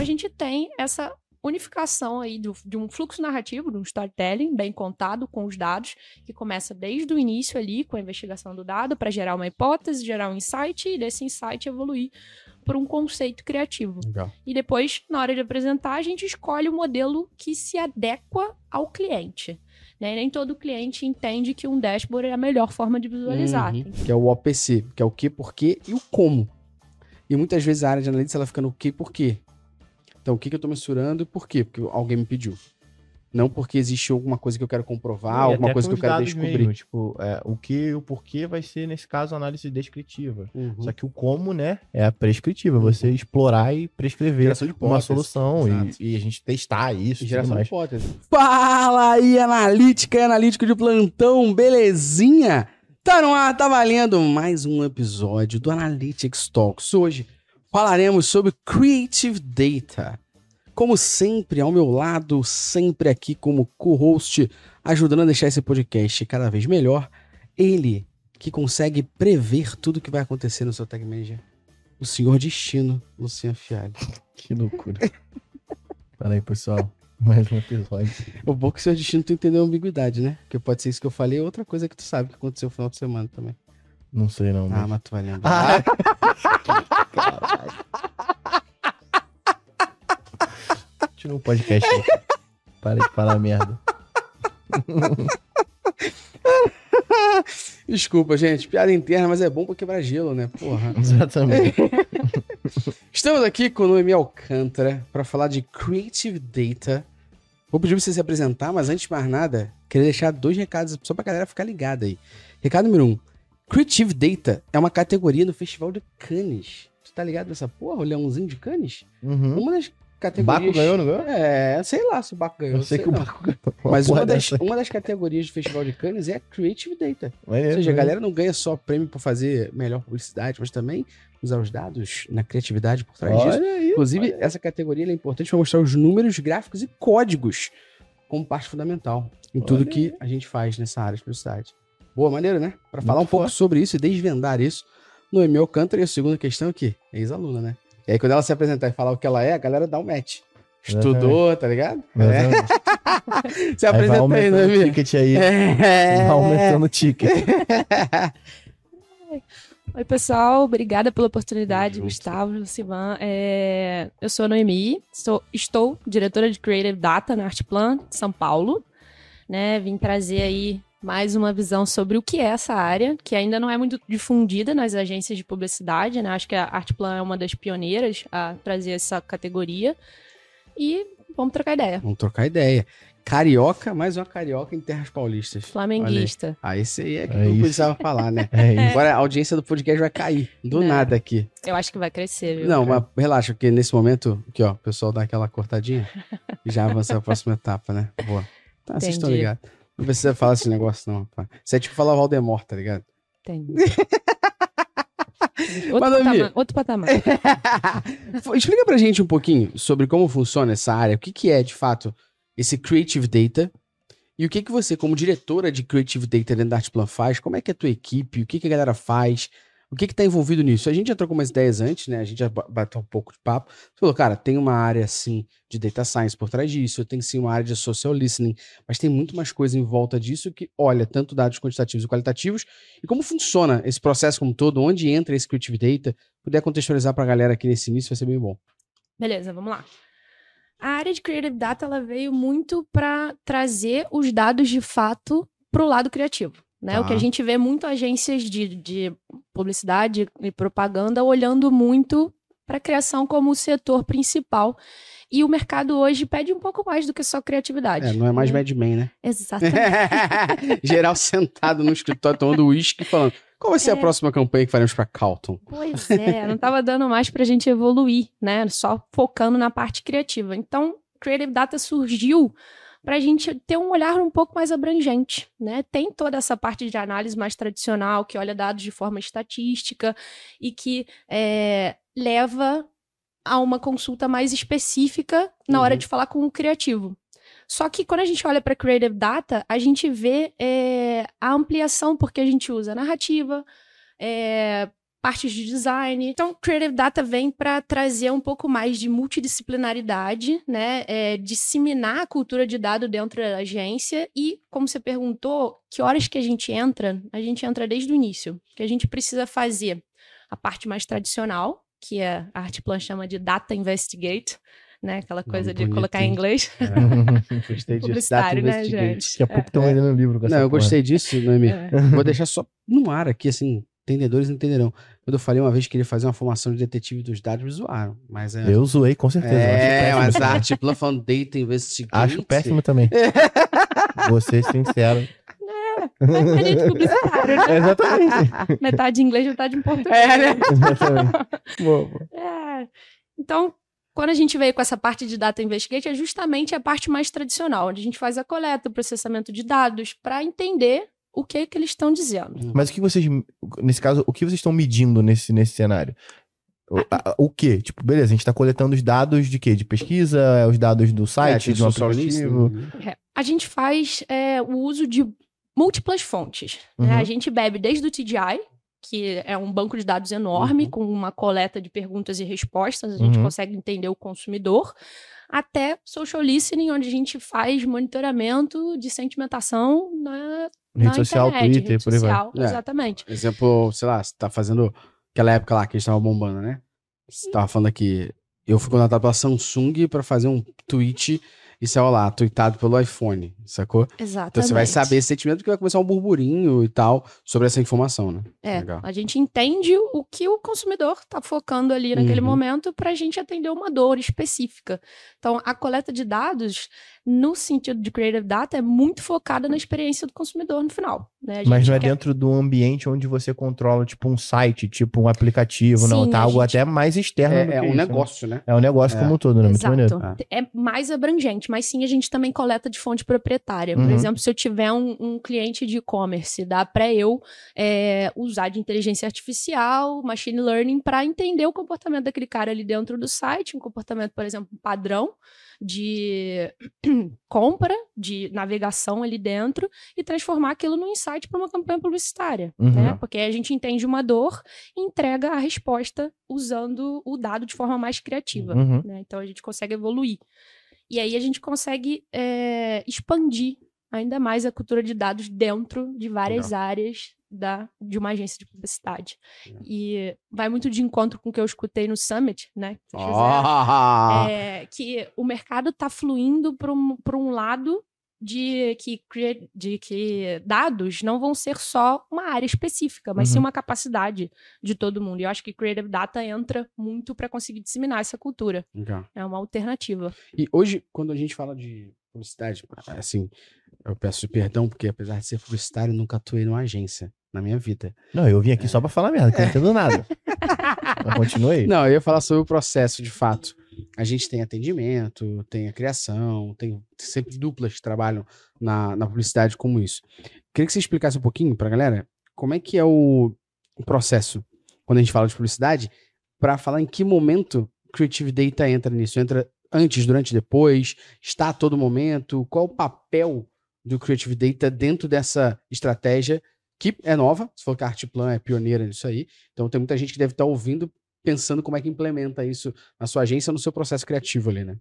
a gente tem essa unificação aí do, de um fluxo narrativo, de um storytelling bem contado com os dados, que começa desde o início ali com a investigação do dado para gerar uma hipótese, gerar um insight e desse insight evoluir por um conceito criativo. Legal. E depois, na hora de apresentar, a gente escolhe o modelo que se adequa ao cliente. Né? Nem todo cliente entende que um dashboard é a melhor forma de visualizar. Uhum. Que é o OPC, que é o que, porquê e o como. E muitas vezes a área de analytics ela fica no que porquê. Então, o que, que eu estou mensurando e por quê? Porque alguém me pediu. Não porque existe alguma coisa que eu quero comprovar, E alguma coisa que eu quero descobrir. mesmo, tipo, é, o que e o porquê vai ser, nesse caso, análise descritiva. Uhum. Só que o como, né, é a prescritiva. Você explorar e prescrever uma solução e, e a gente testar isso E Geração de hipótese. Fala aí, analítica e analítico de plantão, belezinha? Tá no ar, tá valendo mais um episódio do Analytics Talks. Hoje falaremos sobre Creative Data. Como sempre, ao meu lado, sempre aqui como co-host, ajudando a deixar esse podcast cada vez melhor, ele que consegue prever tudo que vai acontecer no seu Tag Manager, o senhor destino, Luciano Fialho. Que loucura. Fala aí, pessoal. Mais um episódio. O bom é que o seu destino tu entendeu a ambiguidade, né? Porque pode ser isso que eu falei, outra coisa que tu sabe que aconteceu no final de semana também. Não sei não, Ah, mas... mas tu vai lembrar. Continua o podcast aí. Para de falar merda. Desculpa, gente. Piada interna, mas é bom pra quebrar gelo, né? Porra. Exatamente. Estamos aqui com o Noemi Alcântara para falar de Creative Data. Vou pedir pra você se apresentar, mas antes de mais nada, queria deixar dois recados só pra galera ficar ligada aí. Recado número um. Creative Data é uma categoria no Festival de Cannes. Tu tá ligado nessa porra? O Leãozinho de Cannes? Uhum. Uma das categorias... Baco ganhou, não ganhou? É, sei lá se o Baco ganhou. Eu sei que o não. Baco ganhou. Mas uma das, uma das categorias do Festival de Cannes é a Creative Data. Ou seja, a galera não ganha só prêmio por fazer melhor publicidade, mas também usar os dados na criatividade por trás disso. Olha aí. Inclusive, essa categoria é importante para mostrar os números, gráficos e códigos como parte fundamental em tudo Olha que a gente faz nessa área de publicidade. Boa maneira, né? Para falar um Muito pouco forte. sobre isso e desvendar isso, Noemi Alcântara. E a segunda questão aqui, é ex-aluna, né? E aí, quando ela se apresentar e falar o que ela é, a galera dá um match. Estudou, tá ligado? É. Se Aí apresenta aí, aumentando o Noemi. ticket aí. É. Vai aumentando o ticket. Oi, pessoal. Obrigada pela oportunidade. Gustavo, Lucivan. É, Eu sou a Noemi, sou, estou diretora de Creative Data na Artplan de São Paulo. Né? Vim trazer aí mais uma visão sobre o que é essa área, que ainda não é muito difundida nas agências de publicidade. Né? Acho que a Artplan é uma das pioneiras a trazer essa categoria. E vamos trocar ideia. Vamos trocar ideia. Carioca, mais uma carioca em terras paulistas. Flamenguista. Ah, esse aí é que É não isso. precisava falar, né? É. Agora a audiência do podcast vai cair. Do Não. nada aqui. Eu acho que vai crescer, viu? Não, mas relaxa, porque nesse momento, aqui, ó, o pessoal dá aquela cortadinha e já avança a próxima etapa, né? Boa. Tá, vocês estão Entendi. ligados. Não precisa falar esse negócio, não, rapaz. Isso é tipo falar Valdemort, tá ligado? Entendi. outro, Mas, patamar, outro patamar. Explica pra gente um pouquinho sobre como funciona essa área, o que, que é, de fato, esse Creative Data e o que, que você, como diretora de Creative Data dentro da Artplan faz, como é que é a tua equipe, o que, que a galera faz, o que que tá envolvido nisso? A gente já trocou umas ideias antes, né? A gente já ba- bateu um pouco de papo. Você falou, cara, tem uma área, assim, de Data Science por trás disso, tem sim uma área de Social Listening, mas tem muito mais coisa em volta disso que olha tanto dados quantitativos e qualitativos e como funciona esse processo como um todo, onde entra esse Creative Data, puder contextualizar pra galera aqui nesse início, vai ser bem bom. Beleza, vamos lá. A área de Creative Data ela veio muito para trazer os dados de fato para o lado criativo. Né? O que a Tá. gente vê muito agências de, de publicidade e propaganda olhando muito para a criação como o setor principal. E o mercado hoje pede um pouco mais do que só criatividade. É, não é mais né? Mad Men, né? Exatamente. Geral sentado no escritório tomando uísque falando qual vai ser a É. próxima campanha que faremos pra Calton? Pois é, não estava dando mais para a gente evoluir, né? Só focando na parte criativa. Então, Creative Data surgiu para a gente ter um olhar um pouco mais abrangente, né? Tem toda essa parte de análise mais tradicional, que olha dados de forma estatística e que é, leva a uma consulta mais específica na hora Uhum. de falar com o criativo. Só que quando a gente olha para Creative Data, a gente vê é, a ampliação, porque a gente usa narrativa, é, partes de design. Então, Creative Data vem para trazer um pouco mais de multidisciplinaridade, né? É, disseminar a cultura de dado dentro da agência e, como você perguntou, que horas que a gente entra? A gente entra desde o início, que a gente precisa fazer a parte mais tradicional, que é, a Artplan chama de Data Investigate, né? Aquela coisa de colocar em inglês. É, gostei disso. Publicitário, Data né, gente? Daqui a pouco estão vendendo livro com essa Não, eu porra. gostei disso, Noemi. É. Vou deixar só no ar aqui, assim, entendedores entenderão. Quando eu falei uma vez que queria fazer uma formação de detetive dos dados, me zoaram. Mas é. Eu zoei, com certeza. é, mas a Artplan Found Data Investigate. Acho péssimo também. Vou ser sincero. a gente publicitário, né? Exatamente. Metade em inglês, metade em português. É, né? Exatamente. Boa, boa. É. Então, quando a gente veio com essa parte de Data Investigate, é justamente a parte mais tradicional, onde a gente faz a coleta, o processamento de dados, para entender o que, que eles estão dizendo. Mas o que vocês, nesse caso, o que vocês estão medindo nesse, nesse cenário? O, a- o quê? Tipo, beleza, a gente tá coletando os dados de quê? De pesquisa, é os dados do É, site, tem de um aplicativo? listening. É, A gente faz é, o uso de múltiplas fontes. né? Uhum. A gente bebe desde o TDI, que é um banco de dados enorme, Uhum. com uma coleta de perguntas e respostas, a gente Uhum. consegue entender o consumidor, até social listening, onde a gente faz monitoramento de sentimentação na, Rede na social, internet, Twitter, rede por aí vai. social, É. Exatamente. Exemplo, sei lá, você tá fazendo aquela época lá que a gente tava bombando, né? Você tava falando aqui. Eu fui contratado pela Samsung pra fazer um tweet e saiu lá, tweetado pelo iPhone, sacou? Exatamente. Então você vai saber esse sentimento porque vai começar um burburinho e tal sobre essa informação, né? É, Legal. a gente entende o que o consumidor está focando ali naquele Uhum. momento para a gente atender uma dor específica. Então, a coleta de dados, no sentido de Creative Data, é muito focada na experiência do consumidor no final. né? A Mas não é quer- dentro do ambiente onde você controla, tipo, um site, tipo um aplicativo, não. Sim, Tá a algo gente- até mais externo do É, que é um isso, né? negócio, né? É um negócio É. como um todo, né? Muito maneiro. Exato. É mais abrangente, mas sim a gente também coleta de fonte proprietária. Uhum. Por exemplo, se eu tiver um, um cliente de e-commerce, dá para eu é, usar de inteligência artificial, machine learning, para entender o comportamento daquele cara ali dentro do site, um comportamento, por exemplo, padrão de compra, de navegação ali dentro, e transformar aquilo num insight para uma campanha publicitária. Uhum. Né? Porque a gente entende uma dor e entrega a resposta usando o dado de forma mais criativa Uhum. né? Então a gente consegue evoluir. E aí a gente consegue é, expandir ainda mais a cultura de dados dentro de várias áreas da, de uma agência de publicidade. Legal. E vai muito de encontro com o que eu escutei no Summit, né? que vocês fizeram. Ah! É, que o mercado está fluindo para um, pra um lado de que, de que dados não vão ser só uma área específica, mas sim Uhum. uma capacidade de todo mundo. E eu acho que Creative Data entra muito para conseguir disseminar essa cultura. Legal. É uma alternativa. E hoje, quando a gente fala de publicidade, assim, eu peço perdão, porque apesar de ser publicitário, eu nunca atuei numa agência na minha vida. Não, eu vim aqui só pra falar merda, que eu não entendo nada. Mas continua aí. Não, eu ia falar sobre o processo, de fato. A gente tem atendimento, tem a criação, tem sempre duplas que trabalham na, na publicidade como isso. Queria que você explicasse um pouquinho pra galera como é que é o, processo quando a gente fala de publicidade, para falar em que momento Creative Data entra nisso. Entra antes, durante, depois? Está a todo momento? Qual o papel do Creative Data dentro dessa estratégia que é nova? Se for que a Artplan é pioneira nisso aí. Então tem muita gente que deve estar ouvindo pensando como é que implementa isso na sua agência, no seu processo criativo ali, né?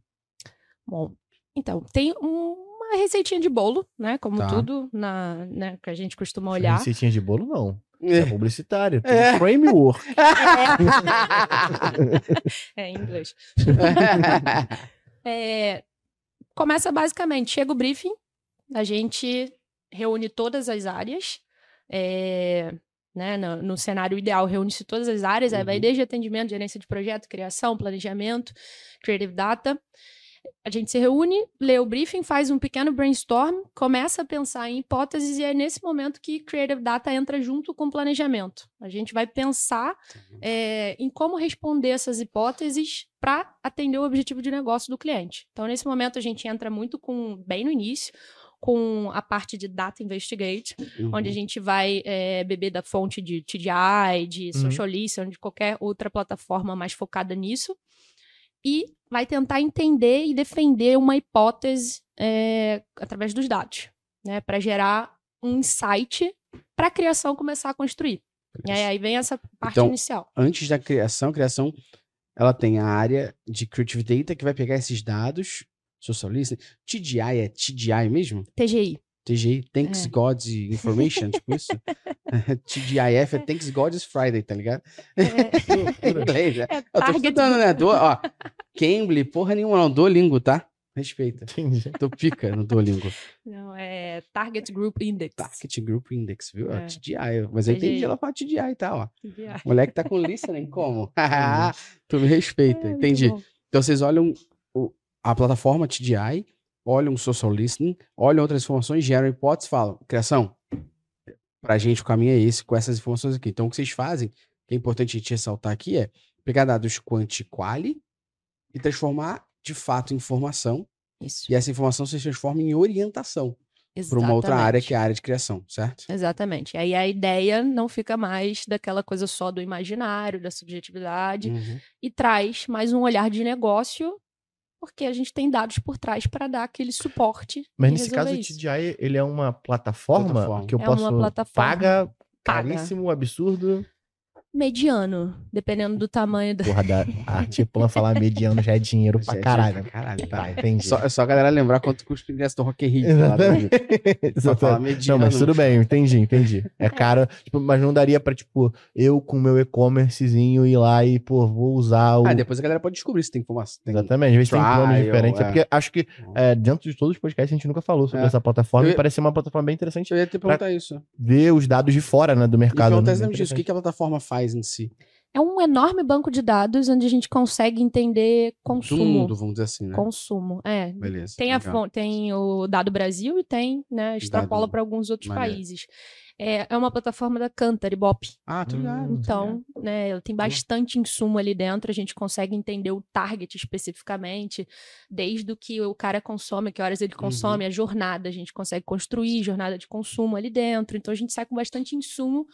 Bom, então, tem um- uma receitinha de bolo, né? Como Tá. tudo na, né, que a gente costuma olhar. Receitinha de bolo, não. Isso é É. publicitário. Tem É. um framework. É, em inglês. É, começa basicamente, chega o briefing, a gente reúne todas as áreas, é, né, no, no cenário ideal reúne-se todas as áreas, aí vai Uhum. desde atendimento, gerência de projeto, criação, planejamento, creative data. A gente se reúne, lê o briefing, faz um pequeno brainstorm, começa a pensar em hipóteses e é nesse momento que Creative Data entra junto com o planejamento. A gente vai pensar é, em como responder essas hipóteses para atender o objetivo de negócio do cliente. Então, nesse momento, a gente entra muito com, bem no início, com a parte de Data Investigate, Uhum. onde a gente vai é, beber da fonte de TDI, de Uhum. Social Listening, de qualquer outra plataforma mais focada nisso, e vai tentar entender e defender uma hipótese é, através dos dados, né, para gerar um insight para a criação começar a construir. E aí, aí vem essa parte Então, inicial. Antes da criação, a criação, ela tem a área de Creative Data que vai pegar esses dados, social listening. TDI é TDI mesmo? TGI. TGI, Thanks É. God's Information, tipo isso? TGIF é Thanks God's Friday, tá ligado? É, inglês, né? é Eu tô estudando, né? Do, ó, Cambly, porra nenhuma, não. Duolingo, tá? Respeita. Entendi. Tô pica no Duolingo. não, é Target Group Index. Target Group Index, viu? Ó, É. TDI. Mas eu entendi ela falar TDI e tal, ó. TGI. Moleque tá com listening, como? tu me respeita, É, entendi. Então vocês olham a plataforma TDI, olham o social listening, olham outras informações, geram hipóteses e falam, criação, pra gente o caminho é esse, com essas informações aqui. Então o que vocês fazem, que é importante a gente ressaltar aqui, é pegar dados quanti quali e transformar de fato em informação, Isso. e essa informação se transforma em orientação para uma outra área que é a área de criação, certo? Exatamente. Aí a ideia não fica mais daquela coisa só do imaginário, da subjetividade, Uhum. e traz mais um olhar de negócio, porque a gente tem dados por trás para dar aquele suporte. Mas nesse caso, o isso. TDI, ele é uma plataforma, Plataforma. que eu É uma posso... plataforma. Paga, Paga. caríssimo, absurdo. Mediano, dependendo do tamanho da. Porra, da Artiplan falar mediano já é dinheiro pra Já é caralho. dinheiro pra caralho, tá. Tá, entendi. Só, é só a galera lembrar quanto custa o ingresso do Rock Rio. lá do. Só falar Exatamente. Não, mediano. mas tudo bem, entendi, entendi. É caro, tipo, mas não daria pra, tipo, eu com meu e-commercezinho ir lá e, pô, vou usar o. Ah, depois a galera pode descobrir se tem informação. Tem... Exatamente, às vezes tem planos diferentes. É. é. porque acho que é, dentro de todos os podcasts a gente nunca falou sobre É. essa plataforma Eu e ia- parece ser uma plataforma bem interessante Eu ia te perguntar isso. ver os dados de fora, né, do mercado. perguntar né? exatamente isso. O que, que a plataforma faz em si? É um enorme banco de dados onde a gente consegue entender Do consumo. mundo, vamos dizer assim, né? Consumo. É. Beleza. Tem, a tem o dado Brasil e tem, né, extrapola para alguns outros maneiro. países. É, é uma plataforma da Cantar, Ibope. Ah, tô ligado. Hum, tô ligado. Então, né, ela tem bastante insumo ali dentro, a gente consegue entender o target especificamente, desde o que o cara consome, que horas ele Uhum. consome, a jornada, a gente consegue construir jornada de consumo ali dentro. Então a gente sai com bastante insumo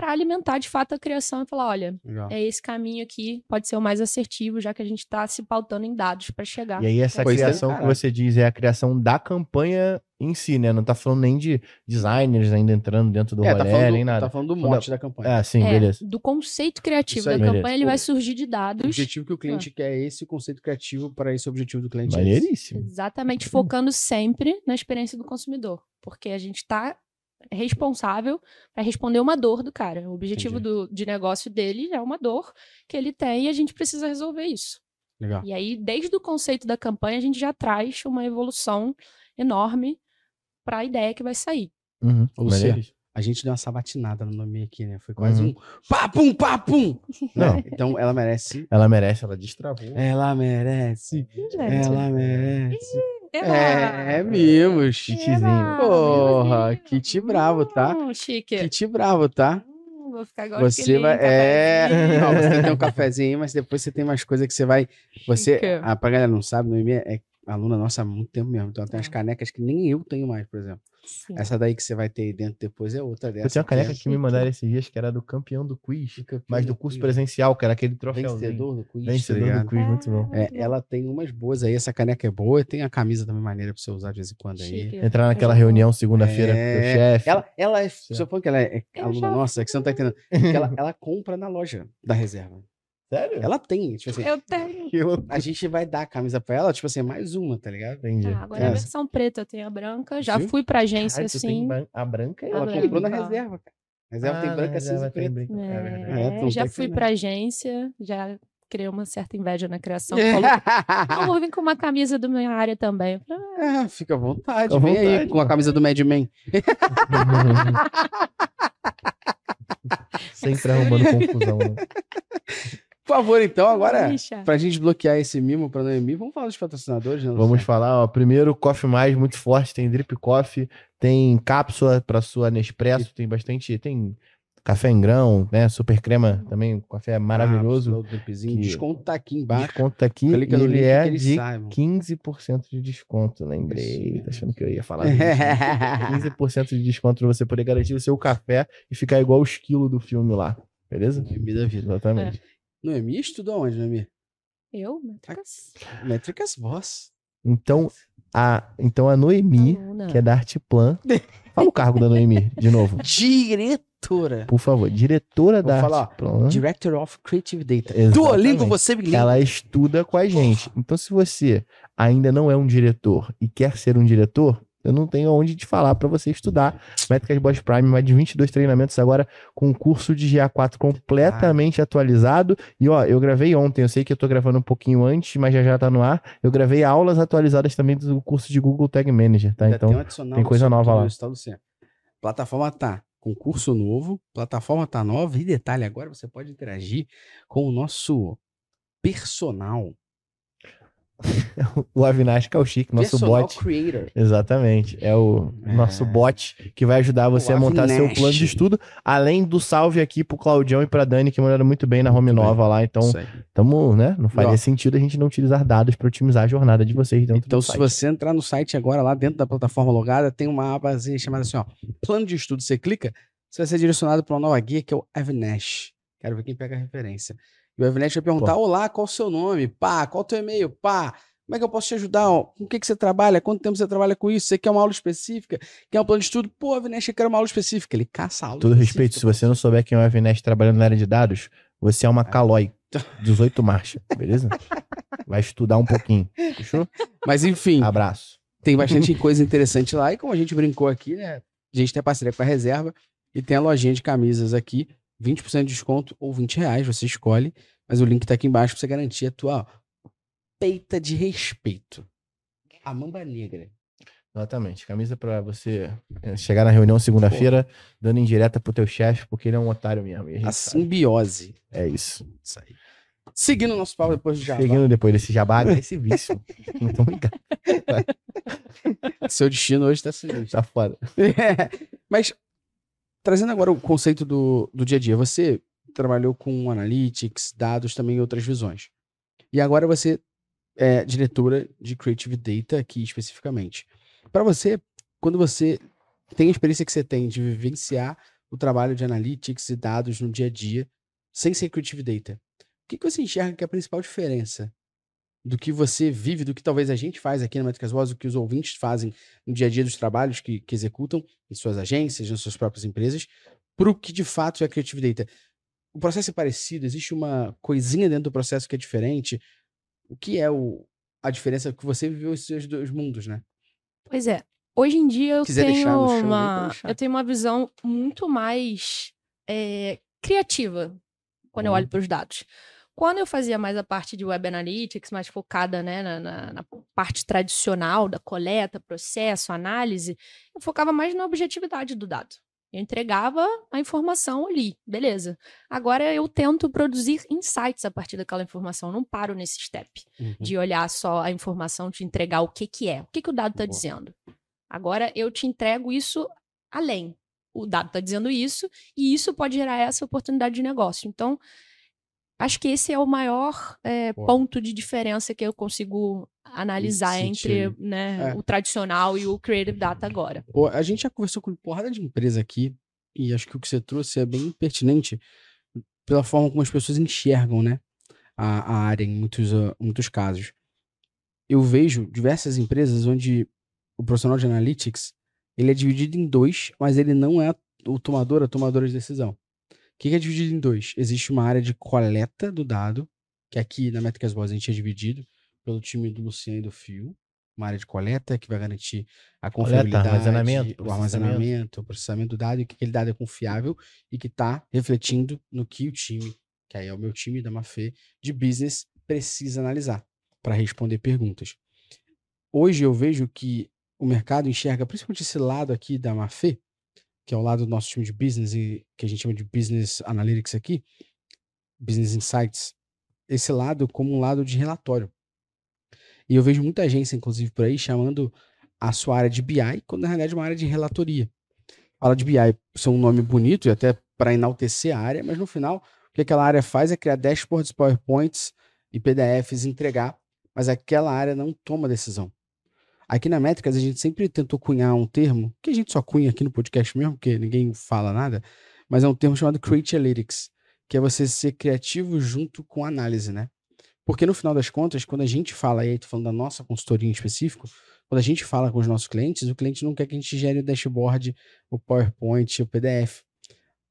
para alimentar de fato a criação e falar, olha, Legal. é esse caminho aqui, pode ser o mais assertivo, já que a gente está se pautando em dados para chegar. E aí essa Pois é, criação que você diz é a criação da campanha em si, né? Não tá falando nem de designers ainda entrando dentro do É, tá rolê, falando, nem do- nada. tá falando do Falando mote da campanha. Ah, sim, É, beleza. do conceito criativo da. Beleza. campanha, ele vai O- surgir de O dados. objetivo que o cliente quer é esse, o conceito criativo para esse objetivo do cliente. é esse. Maneiríssimo. Exatamente, focando sempre na experiência do consumidor. Porque a gente está responsável para responder uma dor do cara. O objetivo do, de negócio dele é uma dor que ele tem e a gente precisa resolver isso. Legal. E aí, desde o conceito da campanha, a gente já traz uma evolução enorme para a ideia que vai sair. Uhum. Luciano, maneiríssimo. A gente deu uma sabatinada no nome aqui, né? Foi quase Uhum. um papum, papum. Não. Né? Então ela merece. Ela merece, ela destravou. Ela merece. Ela merece. Eba! É, mimos. Kitzinho. Eba! Porra, kit bravo, tá? Hum, chique. Kit bravo, tá? Hum, vou ficar igual Você vai. É. Não, você tem um cafezinho, mas depois você tem mais coisa que você vai. Você. Chique. Ah, pra galera não sabe, Noemi é aluna nossa há muito tempo mesmo. Então ela tem umas É. canecas que nem eu tenho mais, por exemplo. Sim. Essa daí que você vai ter aí dentro depois é outra dessa. Eu tinha uma caneca é que me mandaram esses dias que era do campeão do quiz, campeão mas do do curso quiz. presencial, que era aquele troféu. Vencedor do quiz, tá Vencedor do quiz, muito bom. É, ela tem umas boas aí, essa caneca é boa, e tem a camisa também maneira pra você usar de vez em quando aí. Chique. Entrar naquela vou. reunião segunda-feira com o É, chefe. Ela, ela é, se eu for que ela é aluna já nossa, é que você não tá entendendo. que ela, ela compra na loja da reserva. Sério? Ela tem, tipo assim, Eu tenho. A gente vai dar a camisa pra ela, tipo assim, mais uma, tá ligado? Entendi. Ah, agora é a É. versão preta, eu tenho a branca. Já Viu? fui pra agência assim. a branca e Ela branca. comprou na Ah. reserva, cara. Reserva Ah, tem branca, cinza reserva e tem preta. branca. É. É, É, já fui pra agência, já criei uma certa inveja na criação. Falou, vou vir com uma camisa da minha área também. Falei, É, fica à vontade, vem aí vontade, com a camisa do Mad Men. Sempre arrumando confusão, né? Por favor, então, agora, Deixa. pra gente bloquear esse mimo pra Noemi, vamos falar dos patrocinadores, né? Vamos falar, ó. Primeiro, Coffee Mais, muito forte. Tem Drip Coffee, tem cápsula pra sua Nespresso, tem bastante. Tem café em grão, né? Super crema também. O café é maravilhoso. Ah. Que- Desconto tá aqui embaixo. Desconto tá aqui. Clica e no ele link é de saibam. 15% de desconto. Lembrei. Isso. Tá achando que eu ia falar 20. 15% de desconto pra você poder garantir o seu café e ficar igual o esquilo do filme lá. Beleza? Noemi da vida. Exatamente. Noemi estudou onde, Noemi? Eu, métricas. Métricas Boss. Então, a, então a Noemi, Aluna. que é da Arteplan. Fala o cargo da Noemi, de novo. Diretora. Por favor, diretora Vou da falar, Arte Plan, Director of Creative Data. Exatamente. Duolingo, você me liga. ela estuda com a gente. Então, se você ainda não é um diretor e quer ser um diretor, eu não tenho onde te falar para você estudar Métricas Boss Prime, mais de 22 treinamentos agora com um curso de GA4 completamente atualizado. E ó, eu gravei ontem, eu sei que eu tô gravando um pouquinho antes, mas já já tá no ar. Eu gravei aulas atualizadas também do curso de Google Tag Manager, tá? Ainda Então, tem, um tem coisa nova lá. tá, Luciano? Plataforma tá com curso novo, plataforma tá nova e detalhe, agora você pode interagir com o nosso personal. o Avinash Kaushik, nosso personal bot. creator. Exatamente. É o É. nosso bot que vai ajudar você O a montar seu Avinash. plano de estudo. Além do salve aqui pro Claudião e pra Dani, que mandaram muito bem na home Muito bem. nova lá. Então, tamo, né? Não faria ó. sentido a gente não utilizar dados para otimizar a jornada de vocês dentro Então, do se site. você entrar no site agora, lá dentro da plataforma logada, tem uma abazinha chamada assim, ó, plano de estudo. Você clica, você vai ser direcionado para uma nova guia que é o Avinash. Quero ver quem pega a referência. E o Avinash vai perguntar: Olá, qual o seu nome? Pá, qual o teu e-mail? Pá, como é que eu posso te ajudar? Com o que, que você trabalha? Quanto tempo você trabalha com isso? Você quer uma aula específica? Quer um plano de estudo? Pô, Avinash, eu quero uma aula específica. Ele caça a aula. Todo específica, respeito, se você não souber quem é o Avinash trabalhando na área de dados, você é uma Calói 18 marcha, beleza? Vai estudar um pouquinho. Fechou? Mas enfim, Abraço. tem bastante coisa interessante lá. E como a gente brincou aqui, né? A gente tem a parceria com a reserva e tem a lojinha de camisas aqui. 20% de desconto ou 20 reais, você escolhe. Mas o link tá aqui embaixo pra você garantir a tua ó, peita de respeito. A mamba negra. Exatamente. Camisa pra você eh, chegar na reunião segunda-feira, dando indireta pro teu chefe, porque ele é um otário mesmo. a A simbiose. É isso. Isso aí. Seguindo o nosso papo depois do jabá. Seguindo depois desse jabá agressivíssimo. então, obrigado. Seu destino hoje tá sinistro. Tá foda. É, Mas, trazendo agora o conceito do, do dia a dia, você trabalhou com analytics, dados, também outras visões. E agora você é diretora de Creative Data aqui especificamente. Para você, quando você tem a experiência que você tem de vivenciar o trabalho de analytics e dados no dia a dia, sem ser Creative Data, o que, que você enxerga que é a principal diferença do que você vive, do que talvez a gente faz aqui na Métricas Voz, do que os ouvintes fazem no dia a dia dos trabalhos que, que executam em suas agências, nas suas próprias empresas, para o que de fato é Creative Data. O processo é parecido? Existe uma coisinha dentro do processo que é diferente? O que é o, a diferença que você viveu esses dois mundos, né? Pois é. Hoje em dia eu Quiser tenho chão uma, eu tenho uma visão muito mais é, criativa quando eu Uhum. olho para os dados. Quando eu fazia mais a parte de web analytics, mais focada né, na, na- na parte tradicional da coleta, processo, análise, eu focava mais na objetividade do dado. Eu entregava a informação ali, beleza. Agora eu tento produzir insights a partir daquela informação, não paro nesse step Uhum. de olhar só a informação, te entregar o que que é, o que que o dado está dizendo. Agora eu te entrego isso além. O dado está dizendo isso e isso pode gerar essa oportunidade de negócio. Então, acho que esse é o maior é, ponto de diferença que eu consigo analisar sentir. entre né, É. o tradicional e o creative data agora. Pô, a gente já conversou com porrada de empresa aqui, e acho que o que você trouxe é bem pertinente pela forma como as pessoas enxergam, né? A, a área em muitos, ah, muitos casos. Eu vejo diversas empresas onde o profissional de analytics ele é dividido em dois, mas ele não é o tomador, a tomadora de decisão. O que que é dividido em dois? Existe uma área de coleta do dado, que aqui na Métricas Boas a gente é dividido pelo time do Luciano e do Fio, uma área de coleta que vai garantir a Coleta, confiabilidade, armazenamento, o armazenamento, o processamento do dado e que aquele dado é confiável e que está refletindo no que o time, que aí é o meu time da Mafê, de business, precisa analisar para responder perguntas. Hoje eu vejo que o mercado enxerga principalmente esse lado aqui da Mafê, que é o lado do nosso time de business, e que a gente chama de business analytics aqui, business insights, esse lado como um lado de relatório. E eu vejo muita agência, inclusive, por aí, chamando a sua área de BI, quando na realidade é uma área de relatoria. Fala de BI ser um nome bonito e até para enaltecer a área, mas no final, o que aquela área faz é criar dashboards, PowerPoints e PDFs, entregar, mas aquela área não toma decisão. Aqui na Métricas, a gente sempre tentou cunhar um termo, que a gente só cunha aqui no podcast mesmo, porque ninguém fala nada, mas é um termo chamado Create Analytics, que é você ser criativo junto com análise, né? Porque no final das contas, quando a gente fala, e aí tô falando da nossa consultoria em específico, quando a gente fala com os nossos clientes, o cliente não quer que a gente gere o dashboard, o PowerPoint, o PDF.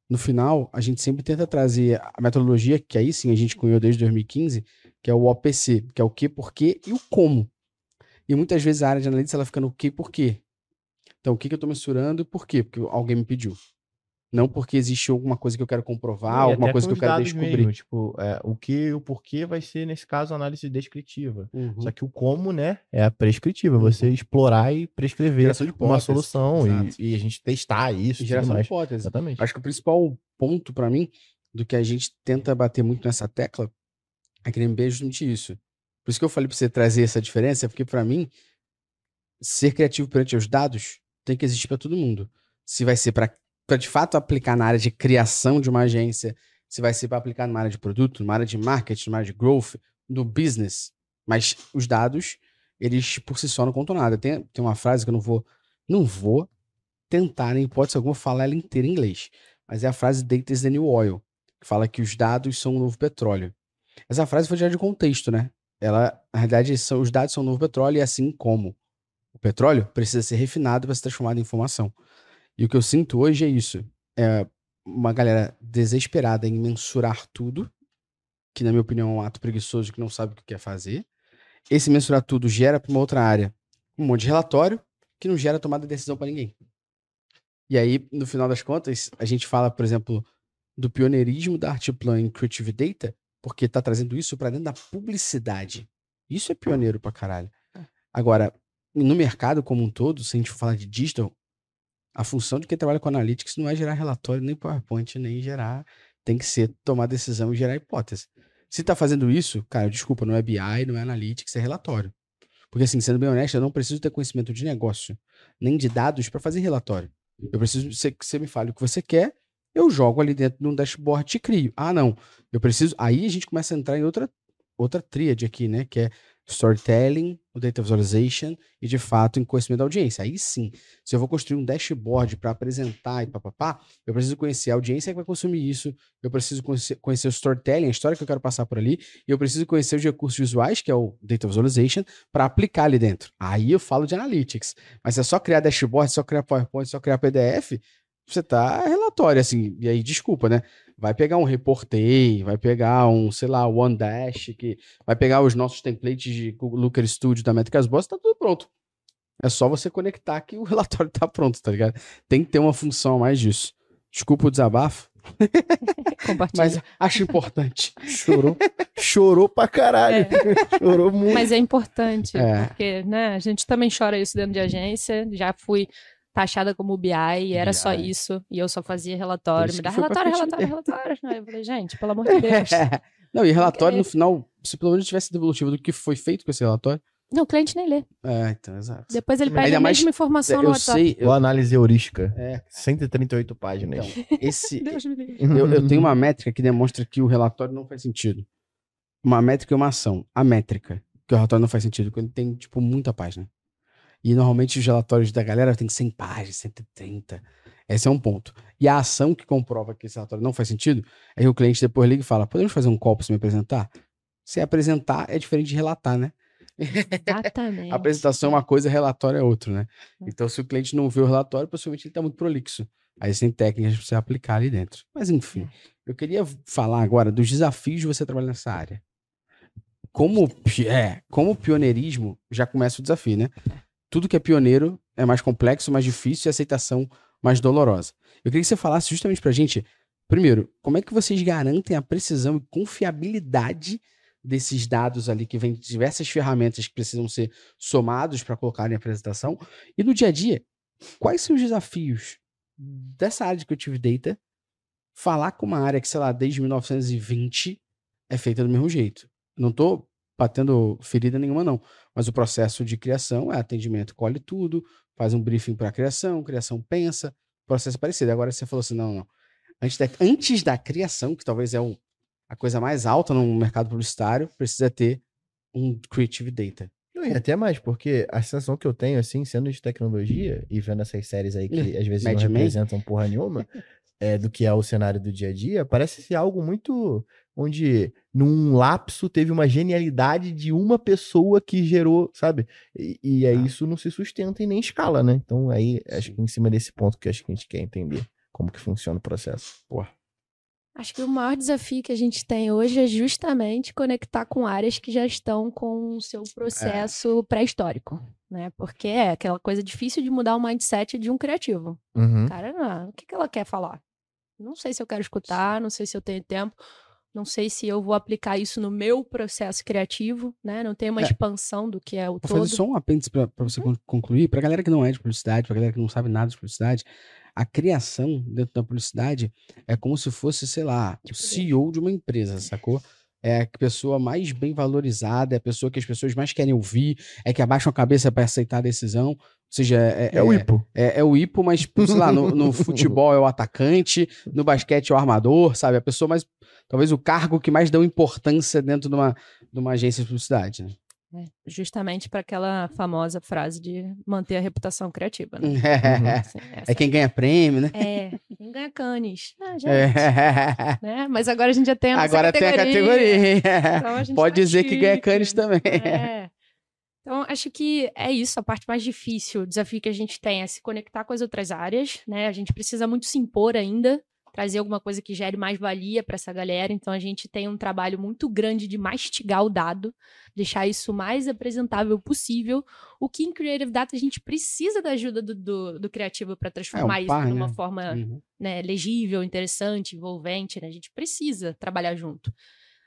no final, a gente sempre tenta trazer a metodologia, que aí sim a gente cunhou desde 2015, que é o OPC, que é o que, porquê e o como. E muitas vezes a área de analytics ela fica no que, porquê. Então, o que, que eu estou mensurando e por quê? Porque alguém me pediu. Não porque existe alguma coisa que eu quero comprovar, E alguma coisa que eu quero descobrir. mesmo, tipo, é, o que e o porquê vai ser, nesse caso, análise descritiva. Uhum. Só que o como, né, é a prescritiva. Você explorar e prescrever uma solução e, e a gente testar isso E geração de hipóteses. Exatamente. Acho que o principal ponto pra mim do que a gente tenta bater muito nessa tecla é que é justamente isso. Por isso que eu falei pra você trazer essa diferença, porque pra mim ser criativo perante os dados tem que existir pra todo mundo. Se vai ser pra de fato aplicar na área de criação de uma agência, se vai ser pra aplicar numa área de produto, numa área de marketing, numa área de growth, no business. Mas os dados, eles por si só não contam nada. Tem, tem uma frase que eu não vou não vou tentar, em hipótese alguma, falar ela inteira em inglês. Mas é a frase Data is the new oil, que fala que os dados são o novo petróleo. Essa frase foi tirada de contexto, né? Ela, na realidade, são, os dados são o novo petróleo e assim como o petróleo precisa ser refinado para ser transformado em informação. E o que eu sinto hoje é isso. É uma galera desesperada em mensurar tudo, que na minha opinião é um ato preguiçoso que não sabe o que quer fazer. Esse mensurar tudo gera para uma outra área um monte de relatório que não gera tomada de decisão para ninguém. E aí, no final das contas, a gente fala, por exemplo, do pioneirismo da Artplan em Creative Data, porque tá trazendo isso para dentro da publicidade. Isso é pioneiro pra caralho. Agora, no mercado como um todo, se a gente for falar de digital, a função de quem trabalha com analytics não é gerar relatório, nem PowerPoint, nem gerar. Tem que ser tomar decisão e gerar hipótese. Se tá fazendo isso, cara, desculpa, não é BI, não é analytics, é relatório. Porque, assim, sendo bem honesto, eu não preciso ter conhecimento de negócio, nem de dados para fazer relatório. Eu preciso que você me fale o que você quer, eu jogo ali dentro de um dashboard e crio. Ah, não. Eu preciso. Aí a gente começa a entrar em outra, outra tríade aqui, né? Que é storytelling, o data visualization e, de fato, em conhecimento da audiência. Aí sim, se eu vou construir um dashboard para apresentar e papapá, eu preciso conhecer a audiência que vai consumir isso, eu preciso conhecer, o storytelling, a história que eu quero passar por ali, e eu preciso conhecer os recursos visuais, que é o data visualization, para aplicar ali dentro. Aí eu falo de analytics. Mas é só criar dashboard, só criar PowerPoint, só criar PDF, você tá relatório, assim. E aí, desculpa, né? Vai pegar um Reportei, vai pegar um, sei lá, One Dash, que vai pegar os nossos templates de Looker Studio da Métricas Boss, tá tudo pronto. É só você conectar que o relatório tá pronto, tá ligado? Tem que ter uma função a mais disso. Desculpa o desabafo, mas acho importante. Chorou. Chorou pra caralho. Chorou muito. Mas é importante, É. porque, né, a gente também chora isso dentro de agência. Já fui taxada como BI e era só BI. isso. E eu só fazia relatório. Me dá relatório, relatório, relatório. Aí eu falei, gente, pelo amor de Deus. Não, e relatório no final, se pelo menos tivesse devolutivo do que foi feito com esse relatório. Não, o cliente nem lê. É, então, exato. Depois ele Ainda pede a mais- mesma informação no eu WhatsApp. sei, eu, Boa análise heurística. é, 138 páginas. então, esse, eu, eu tenho uma métrica que demonstra que o relatório não faz sentido. Uma métrica e uma ação. A métrica, que o relatório não faz sentido, quando tem, tipo, muita página. E normalmente os relatórios da galera tem 100 páginas, 130. Esse é um ponto. E a ação que comprova que esse relatório não faz sentido é que o cliente depois liga e fala: podemos fazer um call pra você me apresentar? Se apresentar é diferente de relatar, né? Exatamente. A apresentação é uma coisa, relatório é outro, né? Então, se o cliente não vê o relatório, possivelmente ele está muito prolixo. Aí tem técnicas para você aplicar ali dentro. Mas, enfim, eu queria falar agora dos desafios de você trabalhar nessa área. Como, é, como pioneirismo, já começa o desafio, né? Tudo que é pioneiro é mais complexo, mais difícil e a aceitação mais dolorosa. Eu queria que você falasse justamente pra gente, primeiro, como é que vocês garantem a precisão e confiabilidade desses dados ali que vêm de diversas ferramentas que precisam ser somados para colocar em apresentação? E no dia a dia, quais são os desafios dessa área de Creative Data falar com uma área que, sei lá, desde 1920 é feita do mesmo jeito? Não tô batendo ferida nenhuma, não. Mas o processo de criação é atendimento, colhe tudo, faz um briefing para a criação, criação pensa, processo é parecido. Agora você falou assim, não, não. Antes da, antes da criação, que talvez é o, a coisa mais alta no mercado publicitário, precisa ter um Creative Data. E até mais, porque a sensação que eu tenho, assim, sendo de tecnologia e vendo essas séries aí que às vezes Mad não representam porra nenhuma, é, do que é o cenário do dia a dia, parece ser algo muito onde num lapso teve uma genialidade de uma pessoa que gerou, sabe? E, e aí Ah. isso não se sustenta e nem escala, né? Então aí acho Sim. que em cima desse ponto que acho que a gente quer entender. Como que funciona o processo? Acho que o maior desafio que a gente tem hoje é justamente conectar com áreas que já estão com o seu processo pré-histórico, né? Porque é aquela coisa difícil de mudar o mindset de um criativo. Uhum. Cara, não, o que, que ela quer falar? Não sei se eu quero escutar, não sei se eu tenho tempo, não sei se eu vou aplicar isso no meu processo criativo, né? Não tem uma É. expansão do que é o Vou todo. fazer só um apêndice pra você con- concluir. Pra galera que não é de publicidade, pra galera que não sabe nada de publicidade, a criação dentro da publicidade é como se fosse, sei lá, o Tipo CEO de uma empresa, sacou? É a pessoa mais bem valorizada, é a pessoa que as pessoas mais querem ouvir, é que abaixam a cabeça pra aceitar a decisão. Ou seja, é, É, o IPO. é, é o hipo, mas, tipo, sei lá, no, no futebol é o atacante, no basquete é o armador, sabe? A pessoa mais. Talvez o cargo que mais dão importância dentro de uma, de uma agência de publicidade, né? É, justamente para aquela famosa frase de manter a reputação criativa, né? Assim, essa É quem ganha prêmio, né? É, quem ganha canes. Ah, gente, É. né? Mas agora a gente já tem a Agora tem a categoria. Então a Pode tá dizer que ganha chique. canes também. É. Então, acho que é isso, a parte mais difícil, o desafio que a gente tem é se conectar com as outras áreas, né? A gente precisa muito se impor ainda, trazer alguma coisa que gere mais valia para essa galera. Então, a gente tem um trabalho muito grande de mastigar o dado, deixar isso o mais apresentável possível. O que em Creative Data a gente precisa da ajuda do, do, do criativo para transformar par, isso numa né? forma Uhum. né, legível, interessante, envolvente, né? A gente precisa trabalhar junto.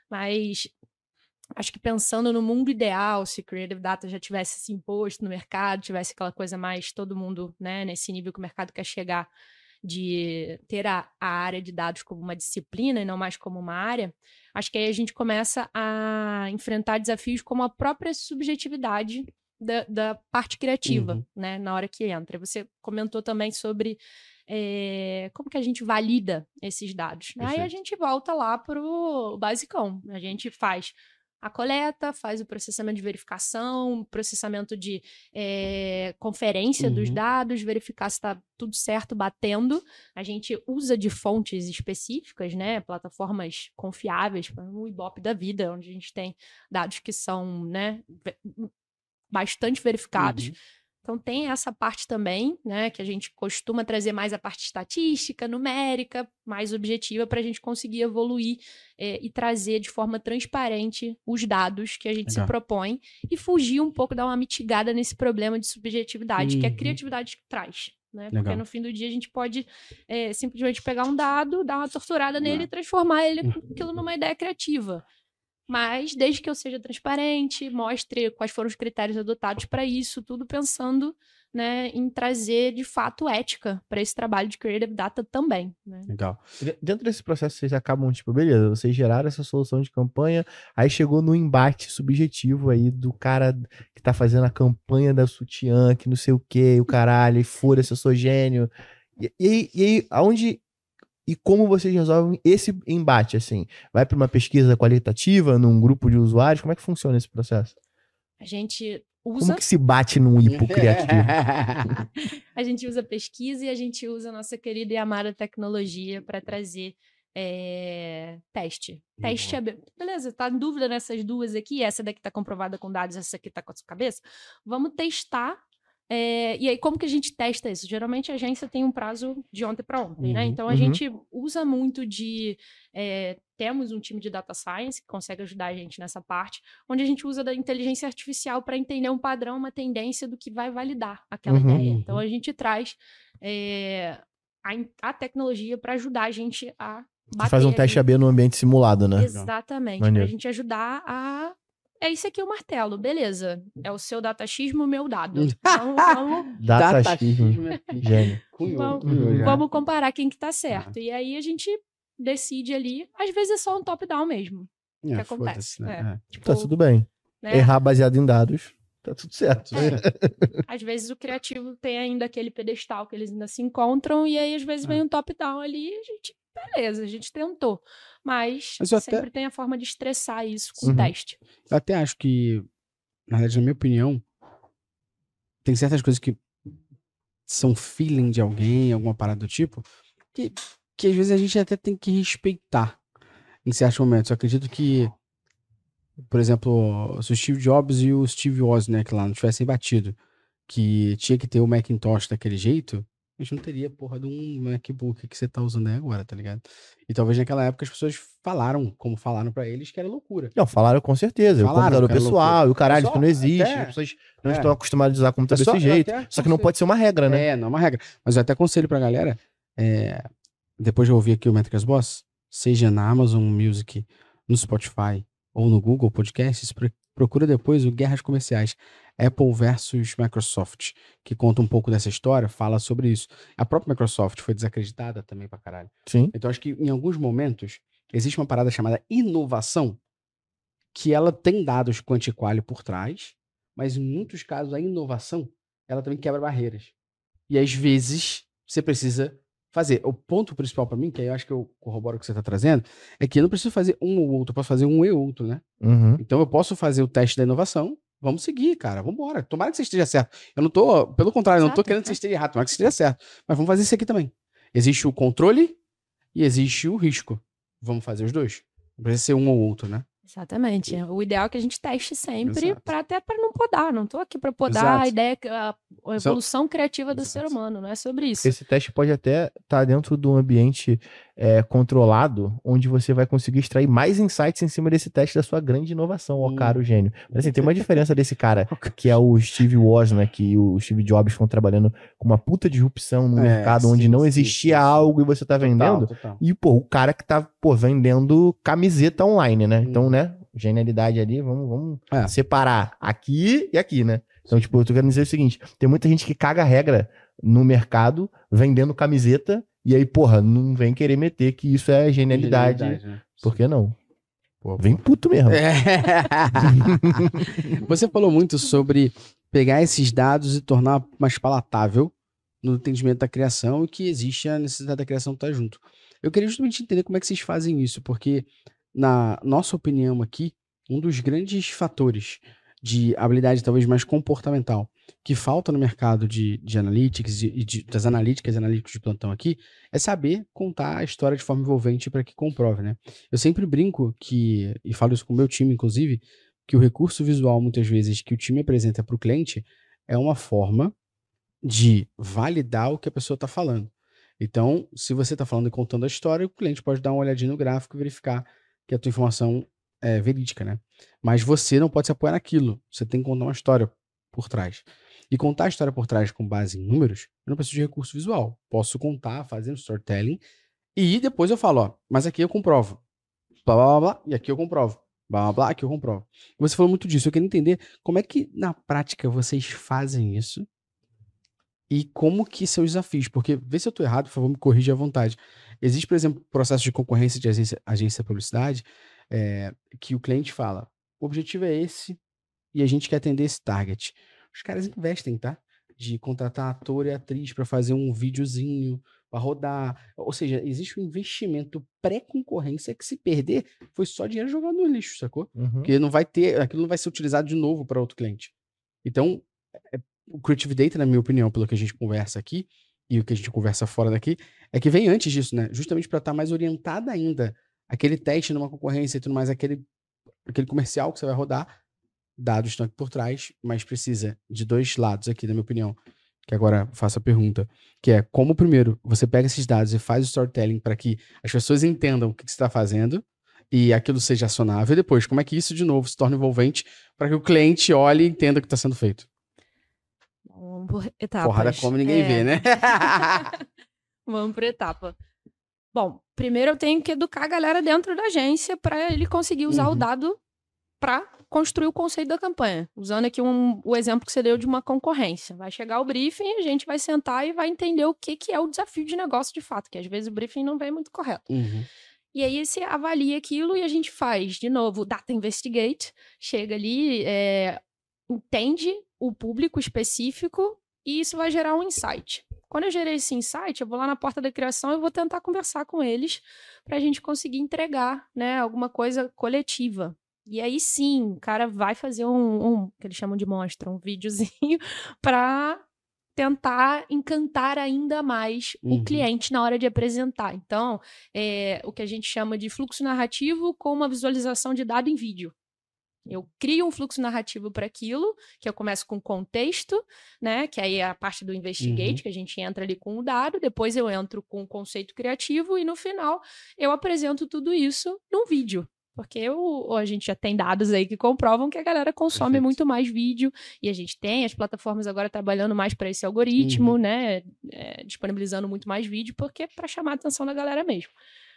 Mas acho que pensando no mundo ideal, se Creative Data já tivesse se imposto no mercado, tivesse aquela coisa mais todo mundo, né, nesse nível que o mercado quer chegar, de ter a, a área de dados como uma disciplina e não mais como uma área, acho que aí a gente começa a enfrentar desafios como a própria subjetividade da, da parte criativa, Uhum. né, na hora que entra. Você comentou também sobre eh, como que a gente valida esses dados. né? Aí a gente volta lá para o basicão. A gente faz a coleta, faz o processamento de verificação, processamento de eh, conferência dos Uhum. dados, verificar se está tudo certo, batendo. A gente usa de fontes específicas, né? Plataformas confiáveis, como o Ibope da vida, onde a gente tem dados que são, né, bastante verificados. Uhum. Então tem essa parte também, né, que a gente costuma trazer mais a parte estatística, numérica, mais objetiva, para a gente conseguir evoluir eh, e trazer de forma transparente os dados que a gente Legal. se propõe e fugir um pouco, dar uma mitigada nesse problema de subjetividade, que a Uhum. criatividade traz. Né? Porque no fim do dia a gente pode eh, simplesmente pegar um dado, dar uma torturada nele e transformar ele Uhum. aquilo numa ideia criativa. Mas desde que eu seja transparente, mostre quais foram os critérios adotados para isso, tudo pensando né, em trazer de fato ética para esse trabalho de creative data também. Né? Legal. Dentro desse processo, vocês acabam, tipo, beleza, vocês geraram essa solução de campanha, aí chegou no embate subjetivo aí do cara que tá fazendo a campanha da sutiã, que não sei o que, o caralho, e foda-se, eu sou gênio. E, e, e aí, aonde e como vocês resolvem esse embate, assim? Vai para uma pesquisa qualitativa, num grupo de usuários? Como é que funciona esse processo? A gente usa Como que se bate num hipo criativo? A gente usa pesquisa e a gente usa a nossa querida e amada tecnologia para trazer eh, teste. Teste é. be- Beleza, tá em dúvida nessas duas aqui? Essa daqui tá comprovada com dados, essa aqui tá com a sua cabeça? Vamos testar. Eh, e aí, como que a gente testa isso? Geralmente a agência tem um prazo de ontem para ontem, né? Uhum, Então a uhum. gente usa muito de. eh, temos um time de data science que consegue ajudar a gente nessa parte, onde a gente usa da inteligência artificial para entender um padrão, uma tendência do que vai validar aquela Uhum, ideia. Então uhum. a gente traz eh, a, a tecnologia para ajudar a gente a bater Faz um teste. AB no ambiente simulado, né? Exatamente, para a gente ajudar a. É isso aqui o martelo, beleza. É o seu datashismo, o meu dado. Vamos, vamos, Datashismo. pique. Gênio. Cunhou, Vamos- vamos comparar quem que tá certo. E aí a gente decide ali. Às vezes é só um top-down mesmo. É, que acontece, né? é. É. Tipo, Tá tudo bem. né? Errar baseado em dados, tá tudo certo. É. Às vezes o criativo tem ainda aquele pedestal que eles ainda se encontram, e aí às vezes É. vem um top-down ali e a gente, beleza, a gente tentou. Mas, Mas eu até- sempre tem a forma de estressar isso com Uhum. o teste. Eu até acho que, na verdade, na minha opinião, tem certas coisas que são feeling de alguém, alguma parada do tipo, que, que às vezes a gente até tem que respeitar em certos momentos. Eu acredito que, por exemplo, se o Steve Jobs e o Steve Wozniak lá não tivessem batido, que tinha que ter o Macintosh daquele jeito, a gente não teria porra de um MacBook que você tá usando aí agora, tá ligado? E talvez naquela época as pessoas falaram, como falaram pra eles, que era loucura. Não, falaram com certeza. Falaram o computador pessoal, e o caralho, isso não existe. até- As pessoas não é. estão acostumadas a usar computador desse jeito. Só que não pode ser uma regra, né? É, não é uma regra. Mas eu até aconselho pra galera, é, depois de ouvir aqui o Métricas Boss, seja na Amazon Music, no Spotify ou no Google Podcasts, pro- procura depois o Guerras Comerciais, Apple versus Microsoft, que conta um pouco dessa história, fala sobre isso. A própria Microsoft foi desacreditada também pra caralho. Sim. Então acho que em alguns momentos existe uma parada chamada inovação, que ela tem dados quantiquali por trás, mas em muitos casos a inovação ela também quebra barreiras. E às vezes você precisa fazer. O ponto principal pra mim, que aí eu acho que eu corroboro o que você tá trazendo, é que eu não preciso fazer um ou outro, eu posso fazer um e outro, né? Uhum. Então eu posso fazer o teste da inovação. Vamos seguir, cara. Vamos embora. Tomara que você esteja certo. Eu não tô, pelo contrário, eu não tô Exato, querendo que você esteja errado. Tomara que você esteja certo. Mas vamos fazer isso aqui também. Existe o controle e existe o risco. Vamos fazer os dois. Não precisa ser um ou outro, né? Exatamente. O ideal é que a gente teste sempre, Exato. para até para não podar. Não tô aqui para podar Exato. a ideia, a, a evolução criativa do ser Exato. humano. Não é sobre isso. Esse teste pode até estar dentro de um ambiente é, controlado, onde você vai conseguir extrair mais insights em cima desse teste da sua grande inovação, ó Hum. caro gênio. Mas assim, tem uma diferença desse cara, que é o Steve Wozniak e o Steve Jobs estão trabalhando com uma puta disrupção no É, mercado onde sim, não sim, existia sim, sim. algo e você tá vendendo. Total, total. E, pô, o cara que tá, pô, vendendo camiseta online, né? Então, Hum. né, genialidade ali, vamos, vamos É. separar aqui e aqui, né? Então, tipo, eu tô querendo dizer o seguinte: tem muita gente que caga a regra no mercado vendendo camiseta, e aí, porra, não vem querer meter que isso é genialidade. né? Por que não? Pô, Vem puto mesmo. É. Você falou muito sobre pegar esses dados e tornar mais palatável no entendimento da criação e que existe a necessidade da criação estar junto. Eu queria justamente entender como é que vocês fazem isso, porque, na nossa opinião aqui, um dos grandes fatores de habilidade talvez mais comportamental que falta no mercado de, de analytics e de- das analíticas e analíticos de plantão aqui é saber contar a história de forma envolvente para que comprove, né? Eu sempre brinco que, e falo isso com o meu time, inclusive, que o recurso visual, muitas vezes, que o time apresenta para o cliente é uma forma de validar o que a pessoa está falando. Então, se você está falando e contando a história, o cliente pode dar uma olhadinha no gráfico e verificar que a tua informação é verídica, né? Mas você não pode se apoiar naquilo. Você tem que contar uma história por trás. E contar a história por trás com base em números, eu não preciso de recurso visual. Posso contar fazendo storytelling e depois eu falo, ó, mas aqui eu comprovo. Blá, blá, blá, blá, e aqui eu comprovo. Blá, blá, blá, aqui eu comprovo. Você falou muito disso. Eu quero entender como é que, na prática, vocês fazem isso e como que são os desafios. Porque, vê se eu tô errado, por favor, me corrija à vontade. Existe, por exemplo, processo de concorrência de agência, agência de publicidade é, que o cliente fala, o objetivo é esse e a gente quer atender esse target. Os caras investem, tá? De contratar ator e atriz para fazer um videozinho, para rodar. Ou seja, existe um investimento pré-concorrência que se perder, foi só dinheiro jogado no lixo, sacou? Uhum. Porque não vai ter, aquilo não vai ser utilizado de novo para outro cliente. Então, é- o Creative Data, na minha opinião, pelo que a gente conversa aqui e o que a gente conversa fora daqui, é que vem antes disso, né? Justamente para estar mais orientada ainda aquele teste numa concorrência e tudo mais, aquele, aquele comercial que você vai rodar, dados estão aqui por trás, mas precisa de dois lados aqui, na minha opinião. Que agora faço a pergunta, que é como primeiro você pega esses dados e faz o storytelling para que as pessoas entendam o que, que você está fazendo e aquilo seja acionável, e depois como é que isso de novo se torna envolvente para que o cliente olhe e entenda o que está sendo feito. Vamos por etapas. Porrada come ninguém É, vê, né? Vamos por etapa. Bom, primeiro eu tenho que educar a galera dentro da agência para ele conseguir usar o Uhum. dado para construir o conceito da campanha. Usando aqui um- o exemplo que você deu de uma concorrência. Vai chegar o briefing, a gente vai sentar e vai entender o que, que é o desafio de negócio de fato, que às vezes o briefing não vem muito correto. Uhum. E aí você avalia aquilo e a gente faz, de novo, data investigate, chega ali, é, entende o público específico e isso vai gerar um insight. Quando eu gerei esse insight, eu vou lá na porta da criação e vou tentar conversar com eles para a gente conseguir entregar, né, alguma coisa coletiva. E aí sim, o cara vai fazer um, um que eles chamam de mostra, um videozinho para tentar encantar ainda mais Uhum. o cliente na hora de apresentar. Então, é o que a gente chama de fluxo narrativo com uma visualização de dado em vídeo. Eu crio um fluxo narrativo para aquilo, que eu começo com contexto, né? Que aí é a parte do investigate, Uhum. que a gente entra ali com o dado, depois eu entro com o conceito criativo e no final eu apresento tudo isso num vídeo. Porque o, a gente já tem dados aí que comprovam que a galera consome Perfeito. muito mais vídeo e a gente tem as plataformas agora trabalhando mais para esse algoritmo, Uhum. né? é, disponibilizando muito mais vídeo, porque para chamar a atenção da galera mesmo.